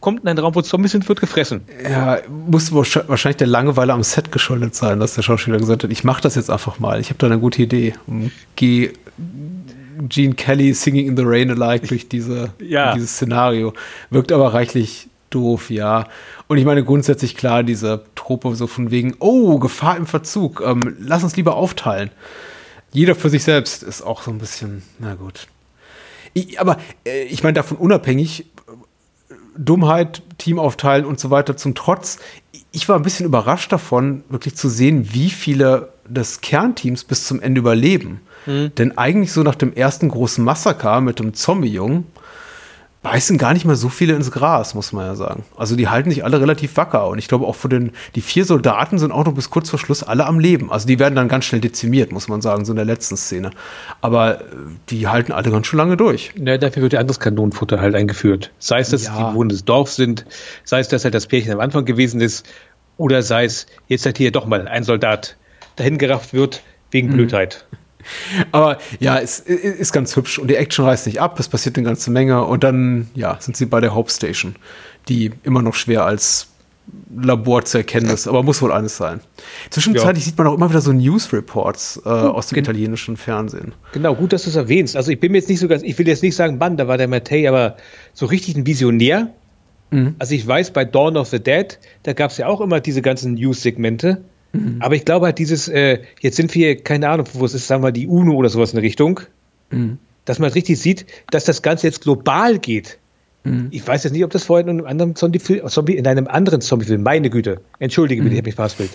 kommt in einen Raum, wo Zombies sind, wird gefressen. Ja, muss wahrsch- wahrscheinlich der Langeweile am Set geschuldet sein, dass der Schauspieler gesagt hat, ich mache das jetzt einfach mal. Ich habe da eine gute Idee. Und Geh Gene Kelly Singing in the Rain alike durch diese, Ja. dieses Szenario. Wirkt aber reichlich doof, ja. Und ich meine grundsätzlich klar, diese Trope so von wegen, oh, Gefahr im Verzug, ähm, lass uns lieber aufteilen. Jeder für sich selbst ist auch so ein bisschen, na gut. Ich, aber äh, ich meine, davon unabhängig, Dummheit, Team aufteilen und so weiter zum Trotz. Ich war ein bisschen überrascht davon, wirklich zu sehen, wie viele des Kernteams bis zum Ende überleben. Denn eigentlich so nach dem ersten großen Massaker mit dem Zombie-Jungen beißen gar nicht mehr so viele ins Gras, muss man ja sagen. Also die halten sich alle relativ wacker. Und ich glaube auch für den, die vier Soldaten sind auch noch bis kurz vor Schluss alle am Leben. Also die werden dann ganz schnell dezimiert, muss man sagen, so in der letzten Szene. Aber äh, die halten alle ganz schön lange durch. Ja, dafür wird ja anderes Kanonenfutter halt eingeführt. Sei es, dass Ja. die Bewohner des Dorfs sind, sei es, dass halt das Pärchen am Anfang gewesen ist, oder sei es, jetzt halt hier doch mal ein Soldat dahin gerafft wird wegen Blödheit. Aber ja, es i- ist ganz hübsch und die Action reißt nicht ab, es passiert eine ganze Menge und dann, ja, sind sie bei der Hope Station, die immer noch schwer als Labor zu erkennen ist, aber muss wohl eines sein. Zwischenzeitlich sieht man auch immer wieder so News-Reports äh, aus dem gen- italienischen Fernsehen. Genau, gut, dass du es erwähnst. Also ich bin mir jetzt nicht so ganz, ich will jetzt nicht sagen, Mann, da war der Mattei, aber so richtig ein Visionär. Also ich weiß, bei Dawn of the Dead, da gab es ja auch immer diese ganzen News-Segmente. Aber ich glaube halt dieses, äh, jetzt sind wir, keine Ahnung, wo es ist, sagen wir mal, die UNO oder sowas in der Richtung, dass man richtig sieht, dass das Ganze jetzt global geht. Ich weiß jetzt nicht, ob das vorher in einem anderen Zombie-Film, Zombie, in einem anderen Zombie-Film, meine Güte, entschuldige bitte, ich habe mich verhaspelt.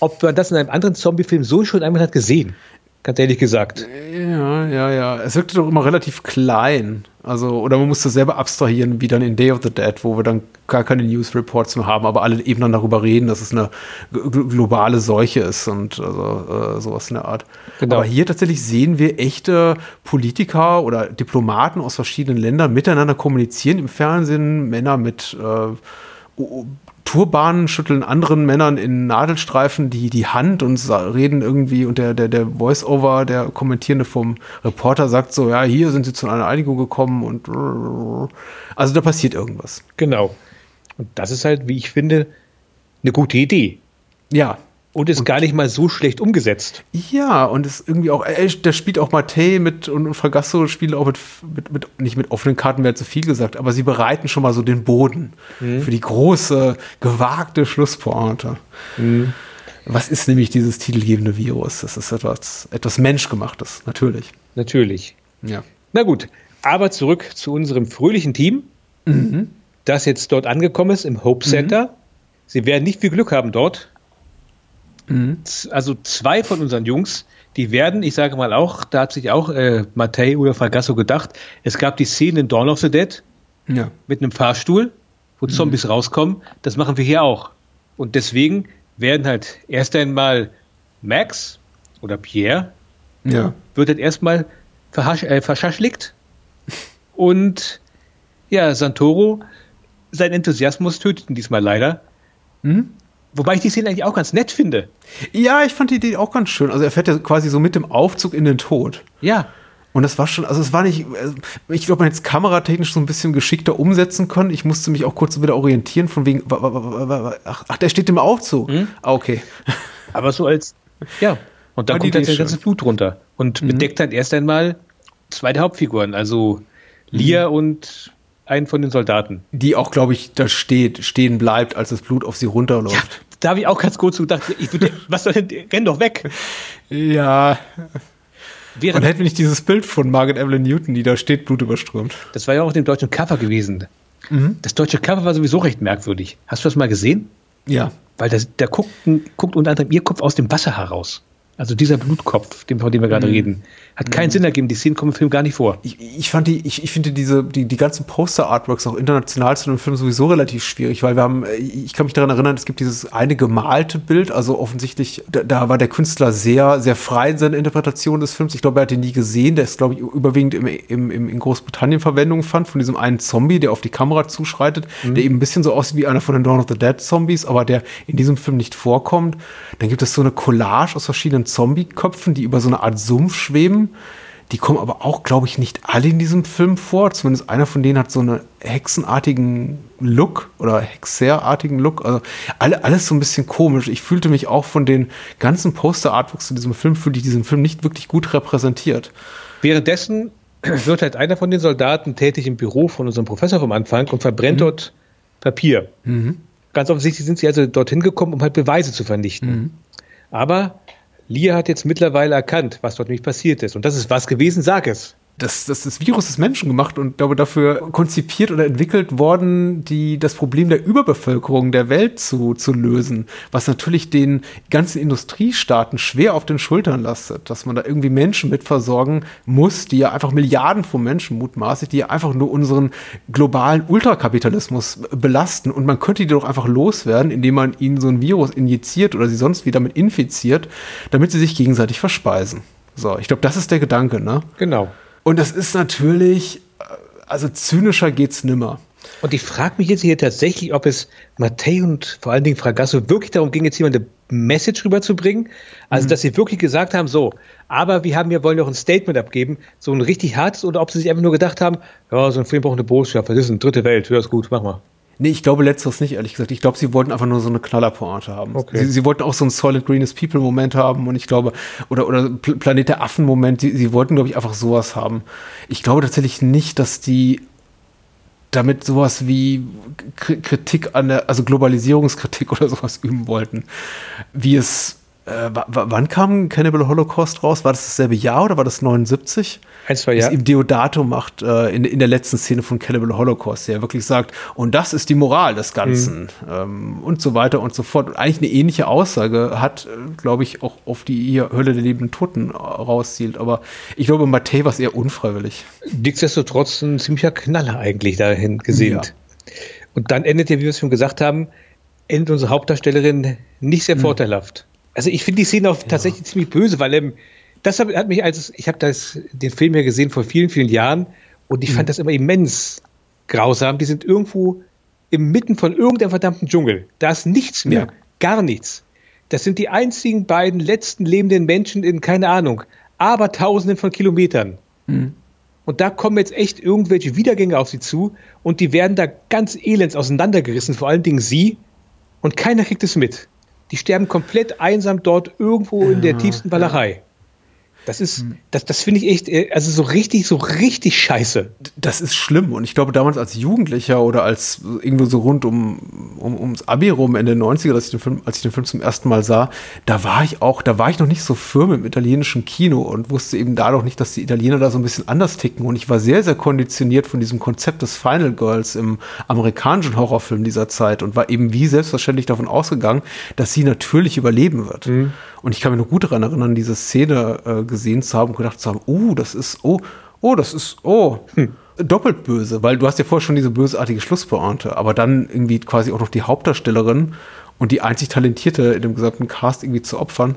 Ob man das in einem anderen Zombie-Film so schon einmal hat gesehen. Ganz ehrlich gesagt. Ja, ja, ja. Es wirkte doch immer relativ klein. Also, oder man musste selber abstrahieren, wie dann in Day of the Dead, wo wir dann gar keine News Reports mehr haben, aber alle eben dann darüber reden, dass es eine globale Seuche ist und also, äh, sowas in der Art. Genau. Aber hier tatsächlich sehen wir echte Politiker oder Diplomaten aus verschiedenen Ländern miteinander kommunizieren im Fernsehen, Männer mit äh, Turbanen schütteln anderen Männern in Nadelstreifen die, die Hand und reden irgendwie und der, der, der Voice-Over, der Kommentierende vom Reporter sagt so, ja, hier sind sie zu einer Einigung gekommen und also da passiert irgendwas. Genau. Und das ist halt, wie ich finde, eine gute Idee. Ja, und ist und, gar nicht mal so schlecht umgesetzt. Ja, und ist irgendwie auch, äh, da spielt auch Mate mit und, und Fragasso spielen auch mit, mit, mit, nicht mit offenen Karten, wäre zu viel gesagt, aber sie bereiten schon mal so den Boden mhm. für die große, gewagte Schlusspointe. Mhm. Was ist nämlich dieses titelgebende Virus? Das ist etwas, etwas Menschgemachtes, natürlich. Natürlich. Ja. Na gut, aber zurück zu unserem fröhlichen Team, mhm. das jetzt dort angekommen ist im Hope Center. Mhm. Sie werden nicht viel Glück haben dort, Mhm. Also zwei von unseren Jungs, die werden, ich sage mal auch, da hat sich auch äh, Mattei oder Fragasso gedacht, es gab die Szene in Dawn of the Dead ja. mit einem Fahrstuhl, wo mhm. Zombies rauskommen. Das machen wir hier auch. Und deswegen werden halt erst einmal Max oder Pierre ja. wird halt erstmal äh, verschaschlickt und ja, Santoro, sein Enthusiasmus tötet ihn diesmal leider. Mhm. Wobei ich die Szene eigentlich auch ganz nett finde. Ja, ich fand die Idee auch ganz schön. Also er fährt ja quasi so mit dem Aufzug in den Tod. Ja. Und das war schon, also es war nicht, äh, ich glaube, man hätte es kameratechnisch so ein bisschen geschickter umsetzen können. Ich musste mich auch kurz wieder orientieren, von wegen, ach, ach der steht im Aufzug. Mhm. Ah, okay. Aber so als, ja. Und dann kommt dann sein ganzes Blut runter und mhm. bedeckt dann erst einmal zwei der Hauptfiguren, also Lia mhm. und einen von den Soldaten. Die auch, glaube ich, da steht, stehen bleibt, als das Blut auf sie runterläuft. Ja, da habe ich auch ganz kurz gedacht, ich würde, was soll denn, renn doch weg. Ja. Während, Man hätte nicht dieses Bild von Margaret Evelyn Newton, die da steht, blutüberströmt. Das war ja auch auf dem deutschen Cover gewesen. Mhm. Das deutsche Cover war sowieso recht merkwürdig. Hast du das mal gesehen? Ja. Weil das, da guckt, guckt unter anderem ihr Kopf aus dem Wasser heraus. Also dieser Blutkopf, von dem wir gerade mhm. reden, hat keinen mhm. Sinn ergeben. Die Szenen kommen im Film gar nicht vor. Ich, ich fand die, ich, ich finde diese, die, die ganzen Poster-Artworks auch international zu dem Film sowieso relativ schwierig, weil wir haben, ich kann mich daran erinnern, es gibt dieses eine gemalte Bild, also offensichtlich, da, da war der Künstler sehr, sehr frei in seiner Interpretation des Films. Ich glaube, er hat ihn nie gesehen. Der ist, glaube ich, überwiegend im, im, im, in Großbritannien Verwendung fand, von diesem einen Zombie, der auf die Kamera zuschreitet, mhm. der eben ein bisschen so aussieht wie einer von den Dawn of the Dead Zombies, aber der in diesem Film nicht vorkommt. Dann gibt es so eine Collage aus verschiedenen Zombie-Köpfen, die über so eine Art Sumpf schweben. Die kommen aber auch, glaube ich, nicht alle in diesem Film vor. Zumindest einer von denen hat so einen hexenartigen Look oder hexerartigen Look. Also alle, alles so ein bisschen komisch. Ich fühlte mich auch von den ganzen Poster-Artworks zu diesem Film, fühlte ich diesen Film nicht wirklich gut repräsentiert. Währenddessen wird halt einer von den Soldaten tätig im Büro von unserem Professor vom Anfang und verbrennt mhm. dort Papier. Mhm. Ganz offensichtlich sind sie also dorthin gekommen, um halt Beweise zu vernichten. Mhm. Aber Lia hat jetzt mittlerweile erkannt, was dort nämlich passiert ist. Und das ist was gewesen, sag es das, das, das Virus ist menschengemacht und glaube dafür konzipiert oder entwickelt worden, die, das Problem der Überbevölkerung der Welt zu, zu lösen, was natürlich den ganzen Industriestaaten schwer auf den Schultern lastet, dass man da irgendwie Menschen mit versorgen muss, die ja einfach Milliarden von Menschen mutmaßlich, die ja einfach nur unseren globalen Ultrakapitalismus belasten und man könnte die doch einfach loswerden, indem man ihnen so ein Virus injiziert oder sie sonst wieder mit infiziert, damit sie sich gegenseitig verspeisen. So, ich glaube, das ist der Gedanke, ne? Genau. Und das ist natürlich, äh, also zynischer geht's nimmer. Und ich frage mich jetzt hier tatsächlich, ob es Mattei und vor allen Dingen Fragasso wirklich darum ging, jetzt jemand eine Message rüberzubringen. Also, mhm. dass sie wirklich gesagt haben, so, aber wir haben, wir wollen noch ein Statement abgeben, so ein richtig hartes, oder ob sie sich einfach nur gedacht haben, ja, so ein Film braucht eine Botschaft, das ist eine dritte Welt, hör es gut, mach mal. Nee, ich glaube letzteres nicht, ehrlich gesagt. Ich glaube, sie wollten einfach nur so eine Knallerpointe haben. Okay. Sie, sie, wollten auch so einen Solid Greenest People-Moment haben und ich glaube, oder, oder Planet der Affen-Moment, sie, sie wollten, glaube ich, einfach sowas haben. Ich glaube tatsächlich nicht, dass die damit sowas wie Kritik an der, also Globalisierungskritik oder sowas üben wollten, wie es äh, wann kam Cannibal Holocaust raus? War das dasselbe Jahr oder war das 79? Ein, zwei Jahre. Das ihm Deodato macht äh, in, in der letzten Szene von Cannibal Holocaust, der wirklich sagt, und das ist die Moral des Ganzen mhm. ähm, und so weiter und so fort. Und eigentlich eine ähnliche Aussage hat, glaube ich, auch auf die Hölle der lebenden Toten rauszielt. Aber ich glaube, Matthä war es eher unfreiwillig. Nichtsdestotrotz ein ziemlicher Knaller eigentlich dahin gesehnt. Ja. Und dann endet ja, wie wir es schon gesagt haben, endet unsere Hauptdarstellerin nicht sehr mhm. vorteilhaft. Also ich finde die Szene auch ja. tatsächlich ziemlich böse, weil ähm, das hat, mich als ich habe das den Film ja gesehen vor vielen vielen Jahren und ich mhm. fand das immer immens grausam. Die sind irgendwo im Mitten von irgendeinem verdammten Dschungel. Da ist nichts mehr, ja. gar nichts. Das sind die einzigen beiden letzten lebenden Menschen in keine Ahnung, aber Tausenden von Kilometern. Mhm. Und da kommen jetzt echt irgendwelche Wiedergänge auf sie zu und die werden da ganz elends auseinandergerissen, vor allen Dingen sie. Und keiner kriegt es mit. Die sterben komplett einsam dort irgendwo in der tiefsten Walachei. Das ist, hm. das, das finde ich echt, äh, also so richtig, so richtig scheiße. Das ist schlimm. Und ich glaube, damals als Jugendlicher oder als irgendwo so rund um, um ums Abi rum Ende der 90er, als ich, den Film, als ich den Film zum ersten Mal sah, da war ich auch, da war ich noch nicht so firm im italienischen Kino und wusste eben da noch nicht, dass die Italiener da so ein bisschen anders ticken. Und ich war sehr, sehr konditioniert von diesem Konzept des Final Girls im amerikanischen Horrorfilm dieser Zeit und war eben wie selbstverständlich davon ausgegangen, dass sie natürlich überleben wird. Mhm. Und ich kann mich noch gut daran erinnern, diese Szene äh, gesehen zu haben und gedacht zu haben, oh, das ist, oh, oh, das ist, oh, hm. doppelt böse, weil du hast ja vorher schon diese bösartige Schlusspointe, aber dann irgendwie quasi auch noch die Hauptdarstellerin und die einzig Talentierte in dem gesamten Cast irgendwie zu opfern.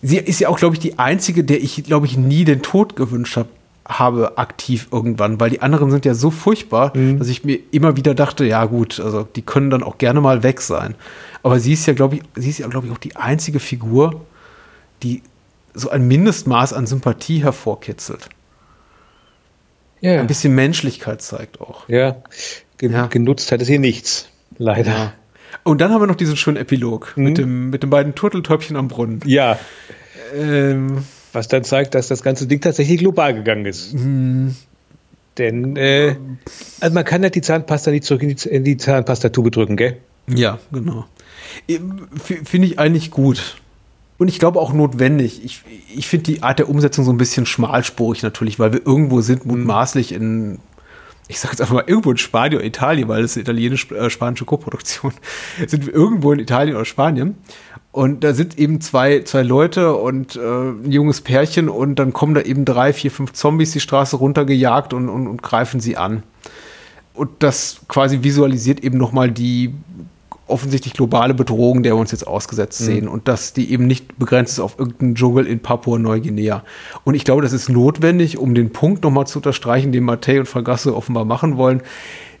Sie ist ja auch, glaube ich, die einzige, der ich, glaube ich, nie den Tod gewünscht habe habe aktiv irgendwann, weil die anderen sind ja so furchtbar, mhm. dass ich mir immer wieder dachte, ja gut, also die können dann auch gerne mal weg sein. Aber sie ist ja, glaube ich, sie ist ja, glaube ich, auch die einzige Figur, die so ein Mindestmaß an Sympathie hervorkitzelt. Ja. Ein bisschen Menschlichkeit zeigt auch. Ja, Gen ja. genutzt hat es hier nichts, leider. Ja. Und dann haben wir noch diesen schönen Epilog mhm. mit, dem, mit den beiden Turteltäubchen am Brunnen. Ja. Ähm, Was dann zeigt, dass das ganze Ding tatsächlich global gegangen ist. Mhm. Denn äh, also man kann ja die Zahnpasta nicht zurück in die, in die Zahnpastatube drücken, gell? Ja, genau. Finde ich eigentlich gut. Und ich glaube auch notwendig. Ich, ich finde die Art der Umsetzung so ein bisschen schmalspurig natürlich, weil wir irgendwo sind, mutmaßlich in, ich sage jetzt einfach mal, irgendwo in Spanien oder Italien, weil es eine italienisch-spanische Koproduktion, sind wir irgendwo in Italien oder Spanien. Und da sind eben zwei, zwei Leute und äh, ein junges Pärchen und dann kommen da eben drei, vier, fünf Zombies die Straße runtergejagt und, und, und greifen sie an. Und das quasi visualisiert eben nochmal die offensichtlich globale Bedrohung, der wir uns jetzt ausgesetzt mhm. sehen und dass die eben nicht begrenzt ist auf irgendeinen Dschungel in Papua-Neuguinea. Und ich glaube, das ist notwendig, um den Punkt nochmal zu unterstreichen, den Mattei und Fragasse offenbar machen wollen.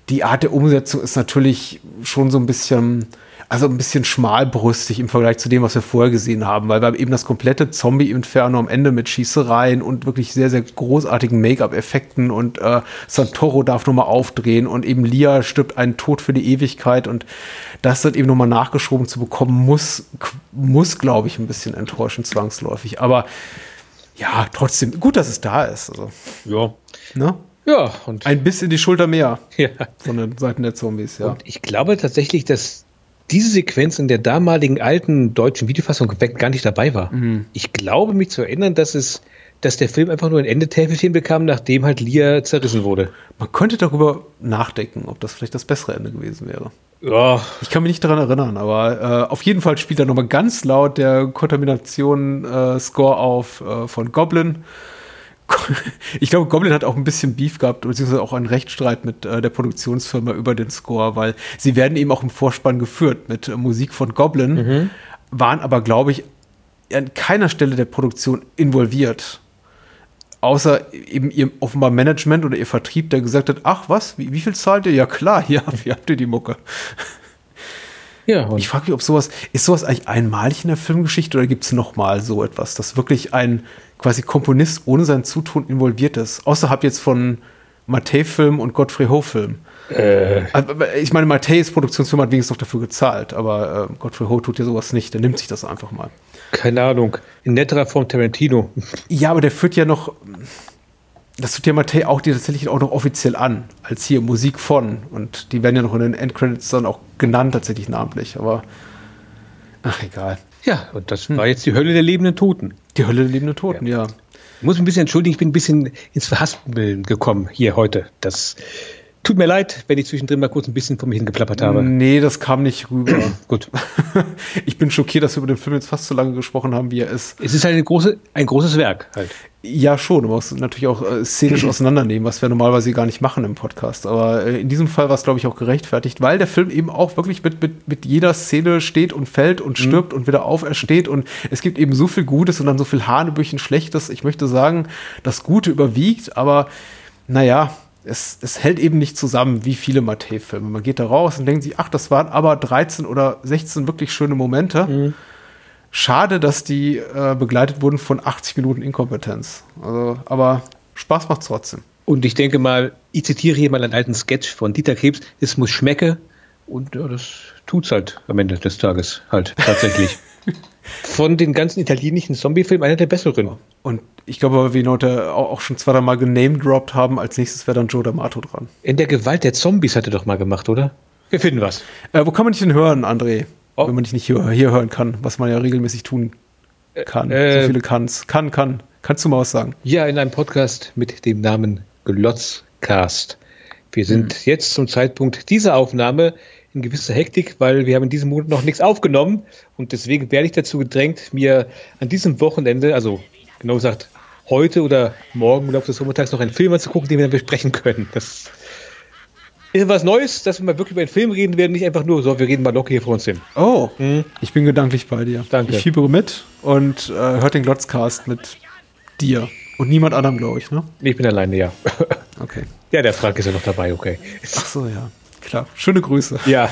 Die Art der Umsetzung ist natürlich schon so ein bisschen also ein bisschen schmalbrüstig im Vergleich zu dem, was wir vorher gesehen haben, weil wir haben eben das komplette Zombie-Inferno am Ende mit Schießereien und wirklich sehr, sehr großartigen Make-up-Effekten und äh, Santoro darf nochmal aufdrehen und eben Lia stirbt einen Tod für die Ewigkeit und das dann eben nochmal nachgeschoben zu bekommen, muss, muss glaube ich, ein bisschen enttäuschen, zwangsläufig. Aber ja, trotzdem, gut, dass es da ist. Also, ja. Ne? Ja, und ein bisschen die Schulter mehr ja. von den Seiten der Zombies, ja. Und ich glaube tatsächlich, dass diese Sequenz in der damaligen alten deutschen Videofassung gar nicht dabei war. Mhm. Ich glaube mich zu erinnern, dass es, dass der Film einfach nur ein Endetäfelchen bekam, nachdem halt Lia zerrissen wurde. Man könnte darüber nachdenken, ob das vielleicht das bessere Ende gewesen wäre. Ja. Ich kann mich nicht daran erinnern, aber äh, auf jeden Fall spielt er nochmal ganz laut der Kontamination-Score äh, auf äh, von Goblin ich glaube, Goblin hat auch ein bisschen Beef gehabt, beziehungsweise auch einen Rechtsstreit mit äh, der Produktionsfirma über den Score, weil sie werden eben auch im Vorspann geführt mit äh, Musik von Goblin, mhm. waren aber, glaube ich, an keiner Stelle der Produktion involviert. Außer eben ihr offenbar Management oder ihr Vertrieb, der gesagt hat, ach was, wie, wie viel zahlt ihr? Ja klar, hier, hier habt ihr die Mucke. Ja, ich frage mich, ob sowas, ist sowas eigentlich einmalig in der Filmgeschichte oder gibt es nochmal so etwas, dass wirklich ein quasi Komponist ohne sein Zutun involviert ist. Außerhalb jetzt von Mattei-Film und Godfrey Ho-Film. Äh. Also, ich meine, Matteis Produktionsfirma hat wenigstens noch dafür gezahlt, aber äh, Godfrey Ho tut ja sowas nicht. Der nimmt sich das einfach mal. Keine Ahnung. In netterer Form Tarantino. Ja, aber der führt ja noch. Das tut ja Mattei auch die tatsächlich auch noch offiziell an, als hier Musik von. Und die werden ja noch in den Endcredits dann auch genannt, tatsächlich namentlich. Aber. Ach, egal. Ja, und das hm. war jetzt die Hölle der lebenden Toten. Die Hölle der lebenden Toten, ja. ja. Ich muss mich ein bisschen entschuldigen, ich bin ein bisschen ins Verhaspeln gekommen hier heute. Das Tut mir leid, wenn ich zwischendrin mal kurz ein bisschen von mir hingeplappert habe. Nee, das kam nicht rüber. Gut. ich bin schockiert, dass wir über den Film jetzt fast so lange gesprochen haben, wie er ist. Es ist halt große, ein großes Werk halt. Ja, schon. Du musst natürlich auch äh, szenisch auseinandernehmen, was wir normalerweise gar nicht machen im Podcast. Aber äh, in diesem Fall war es, glaube ich, auch gerechtfertigt, weil der Film eben auch wirklich mit, mit, mit jeder Szene steht und fällt und mhm. stirbt mhm. und wieder aufersteht. Und es gibt eben so viel Gutes und dann so viel Hanebüchen Schlechtes. Ich möchte sagen, das Gute überwiegt, aber naja, es, es hält eben nicht zusammen, wie viele Mattei-Filme. Man geht da raus und denkt sich, ach, das waren aber 13 oder 16 wirklich schöne Momente. Mhm. Schade, dass die äh, begleitet wurden von 80 Minuten Inkompetenz. Also, aber Spaß macht trotzdem. Und ich denke mal, ich zitiere hier mal einen alten Sketch von Dieter Krebs, es muss schmecke. Und ja, das tut's halt am Ende des Tages halt tatsächlich. von den ganzen italienischen Zombie-Filmen einer der besseren. Und ich glaube, wie wir heute auch schon zweimal genamedropped haben, als nächstes wäre dann Joe D'Amato dran. In der Gewalt der Zombies hat er doch mal gemacht, oder? Wir finden was. Äh, wo kann man dich denn hören, André? Oh. Wenn man dich nicht hier, hier hören kann, was man ja regelmäßig tun kann. Äh, so viele kann's. Kann, kann. Kannst du mal was sagen? Ja, in einem Podcast mit dem Namen Glotzcast. Wir sind hm. jetzt zum Zeitpunkt dieser Aufnahme in gewisser Hektik, weil wir haben in diesem Monat noch nichts aufgenommen und deswegen werde ich dazu gedrängt, mir an diesem Wochenende, also genau gesagt heute oder morgen im Laufe des Sommertags noch einen Film anzugucken, den wir dann besprechen können. Das ist was Neues, dass wir mal wirklich über einen Film reden werden, nicht einfach nur so, wir reden mal locker hier vor uns hin. Oh, hm? ich bin gedanklich bei dir. Danke. Ich fiebere mit und äh, hört den Glotzcast mit dir und niemand anderem, glaube ich, ne? Ich bin alleine, ja. Okay. Ja, der Frank ist ja noch dabei, okay. Ach so, ja. Klar. Schöne Grüße. Ja.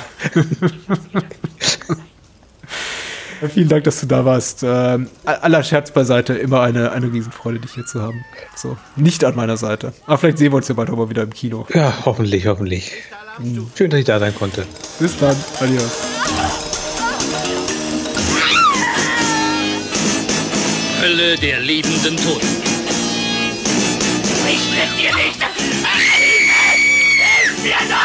Vielen Dank, dass du da warst. Äh, aller Scherz beiseite, immer eine, eine Riesenfreude, dich hier zu haben. So, nicht an meiner Seite. Aber vielleicht sehen wir uns ja bald auch mal wieder im Kino. Ja, hoffentlich, hoffentlich. Mhm. Schön, dass ich da sein konnte. Bis dann. Adios. Hölle der lebenden Toten. Ich treffe dir nicht! Hilfe! Hilf mir doch!